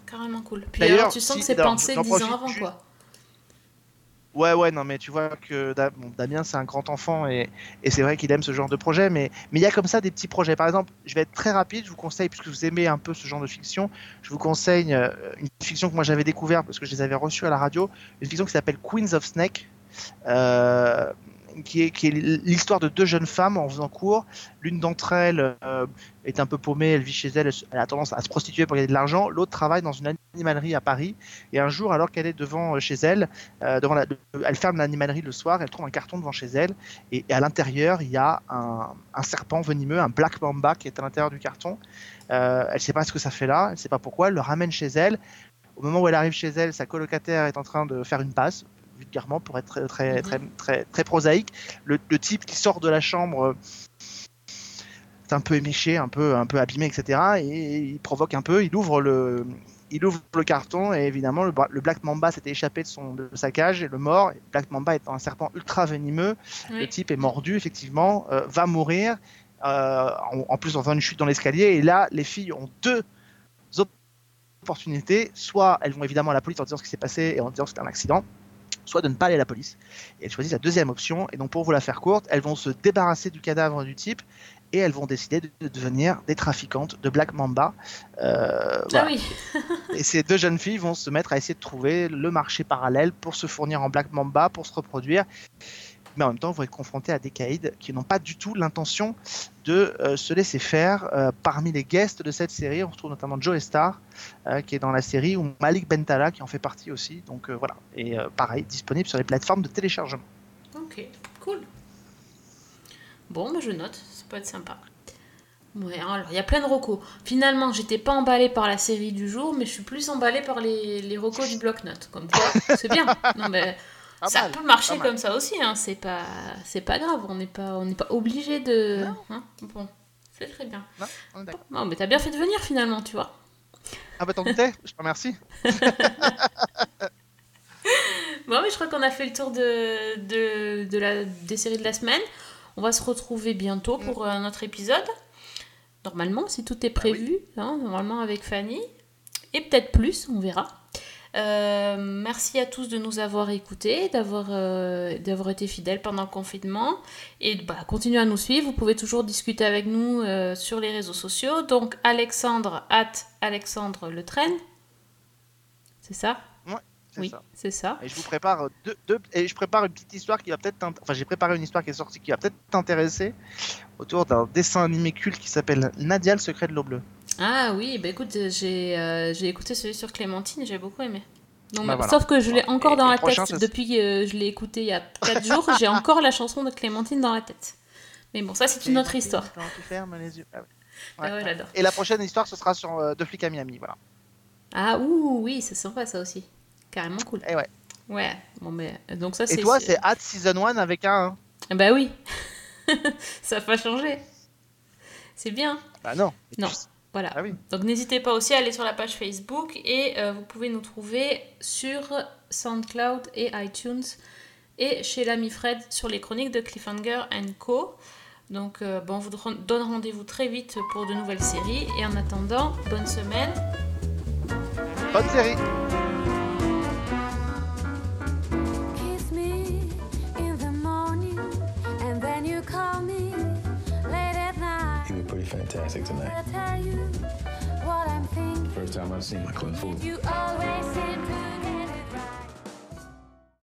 Carrément cool. Puis D'ailleurs, alors tu sens si- que c'est pensé 10 ans avant juste- quoi. Ouais, ouais, non, mais tu vois que Damien, c'est un grand enfant et, c'est vrai qu'il aime ce genre de projet, mais mais il y a comme ça des petits projets. Par exemple, je vais être très rapide, je vous conseille, puisque vous aimez un peu ce genre de fiction, je vous conseille euh, une fiction que moi j'avais découverte parce que je les avais reçues à la radio, une fiction qui s'appelle Queens of Snake. euh, qui est, l'histoire de deux jeunes femmes en faisant cours. L'une d'entre elles euh, est un peu paumée, elle vit chez elle, elle, a tendance à se prostituer pour gagner de l'argent. L'autre travaille dans une animalerie à Paris. Et un jour, alors qu'elle est devant euh, chez elle, euh, devant la- elle ferme l'animalerie le soir, elle trouve un carton devant chez elle. Et, à l'intérieur, il y a un, serpent venimeux, un black mamba qui est à l'intérieur du carton. Elle ne sait pas ce que ça fait là, elle ne sait pas pourquoi. Elle le ramène chez elle. Au moment où elle arrive chez elle, sa colocataire est en train de faire une passe, vulgairement pour être très, très, très, très, très prosaïque. Le, le type qui sort de la chambre euh, est un peu éméché, un peu, un peu abîmé, etc. Et il provoque un peu, il ouvre le, il ouvre le carton et évidemment le, Black Mamba s'était échappé de, son, de sa cage et le mort. Black Mamba étant un serpent ultra venimeux, Oui. le type est mordu effectivement, euh, va mourir. euh, en, en plus en faisant une chute dans l'escalier et là les filles ont deux opportunités. Soit elles vont évidemment à la police en disant ce qui s'est passé et en disant que c'était un accident, soit de ne pas aller à la police. Et elles choisissent la deuxième option. Et donc pour vous la faire courte, elles vont se débarrasser du cadavre du type et elles vont décider de, de devenir des trafiquantes de Black Mamba. Euh, Ah voilà. oui. Et ces deux jeunes filles vont se mettre à essayer de trouver le marché parallèle pour se fournir en Black Mamba, pour se reproduire. Mais en même temps, vont être confrontés à des caïds qui n'ont pas du tout l'intention de euh, se laisser faire. Euh, parmi les guests de cette série, on retrouve notamment Joe Star, euh, qui est dans la série, ou Malik Bentala, qui en fait partie aussi. Donc voilà. Et pareil, disponible sur les plateformes de téléchargement. Ok, cool. Bon, bah, je note, ça peut être sympa. Ouais, alors il y a plein de recos. Finalement, j'étais pas emballée par la série du jour, mais je suis plus emballée par les, les du bloc-notes. Comme quoi, c'est bien. Non, mais Pas ça mal, peut marcher comme ça aussi, hein. c'est pas, c'est pas grave, on n'est pas, on n'est pas obligé de. hein. Bon, c'est très bien. Non, on est d'accord. Non, mais t'as bien fait de venir finalement, tu vois. Ah bah t'en doutais Je te remercie. Bon, mais je crois qu'on a fait le tour de, de, de la, des séries de la semaine. On va se retrouver bientôt pour un autre épisode. Normalement, si tout est prévu, hein, normalement avec Fanny. Et peut-être plus, on verra. Euh, merci à tous de nous avoir écoutés, d'avoir euh, d'avoir été fidèles pendant le confinement. Et bah, continuez à nous suivre. Vous pouvez toujours discuter avec nous euh, sur les réseaux sociaux. Donc, Alexandre, at Alexandre Le Train. C'est ça? Ouais, Oui, ça. c'est ça. Et je vous prépare deux, deux- et je prépare une petite histoire qui va peut-être enfin j'ai préparé une histoire qui est sortie qui va peut-être t'intéresser autour d'un dessin animé culte qui s'appelle Nadia le secret de l'eau bleue. Ah oui, bah écoute, j'ai euh, j'ai écouté celui sur Clémentine, j'ai beaucoup aimé. Donc, Bah voilà. Sauf que je l'ai Voilà. encore Et- dans et la tête. Depuis que je l'ai écouté il y a 4 jours, j'ai encore la chanson de Clémentine dans la tête. Mais bon, ça c'est une autre histoire. Quand tu fermes les yeux? Ah ouais. Ah ouais, Ouais. j'adore. Et la prochaine histoire ce sera sur euh, Deux flics à Miami, voilà. Ah ouh, oui, c'est sympa ça aussi. Carrément cool. Et ouais. Ouais, bon mais donc ça c'est. Et toi c'est At Season 1 avec un 1. Ah Bah oui. ça va pas changer. C'est bien. Bah non. Non. Voilà. Ah oui. Donc n'hésitez pas aussi à aller sur la page Facebook et euh, vous pouvez nous trouver sur SoundCloud et iTunes et chez l'ami Fred sur les chroniques de Cliffhanger Co. Donc euh, bon, on vous donne rendez-vous très vite pour de nouvelles séries et en attendant, bonne semaine. Bonne série. romantic tonight. First time I've seen my clothes.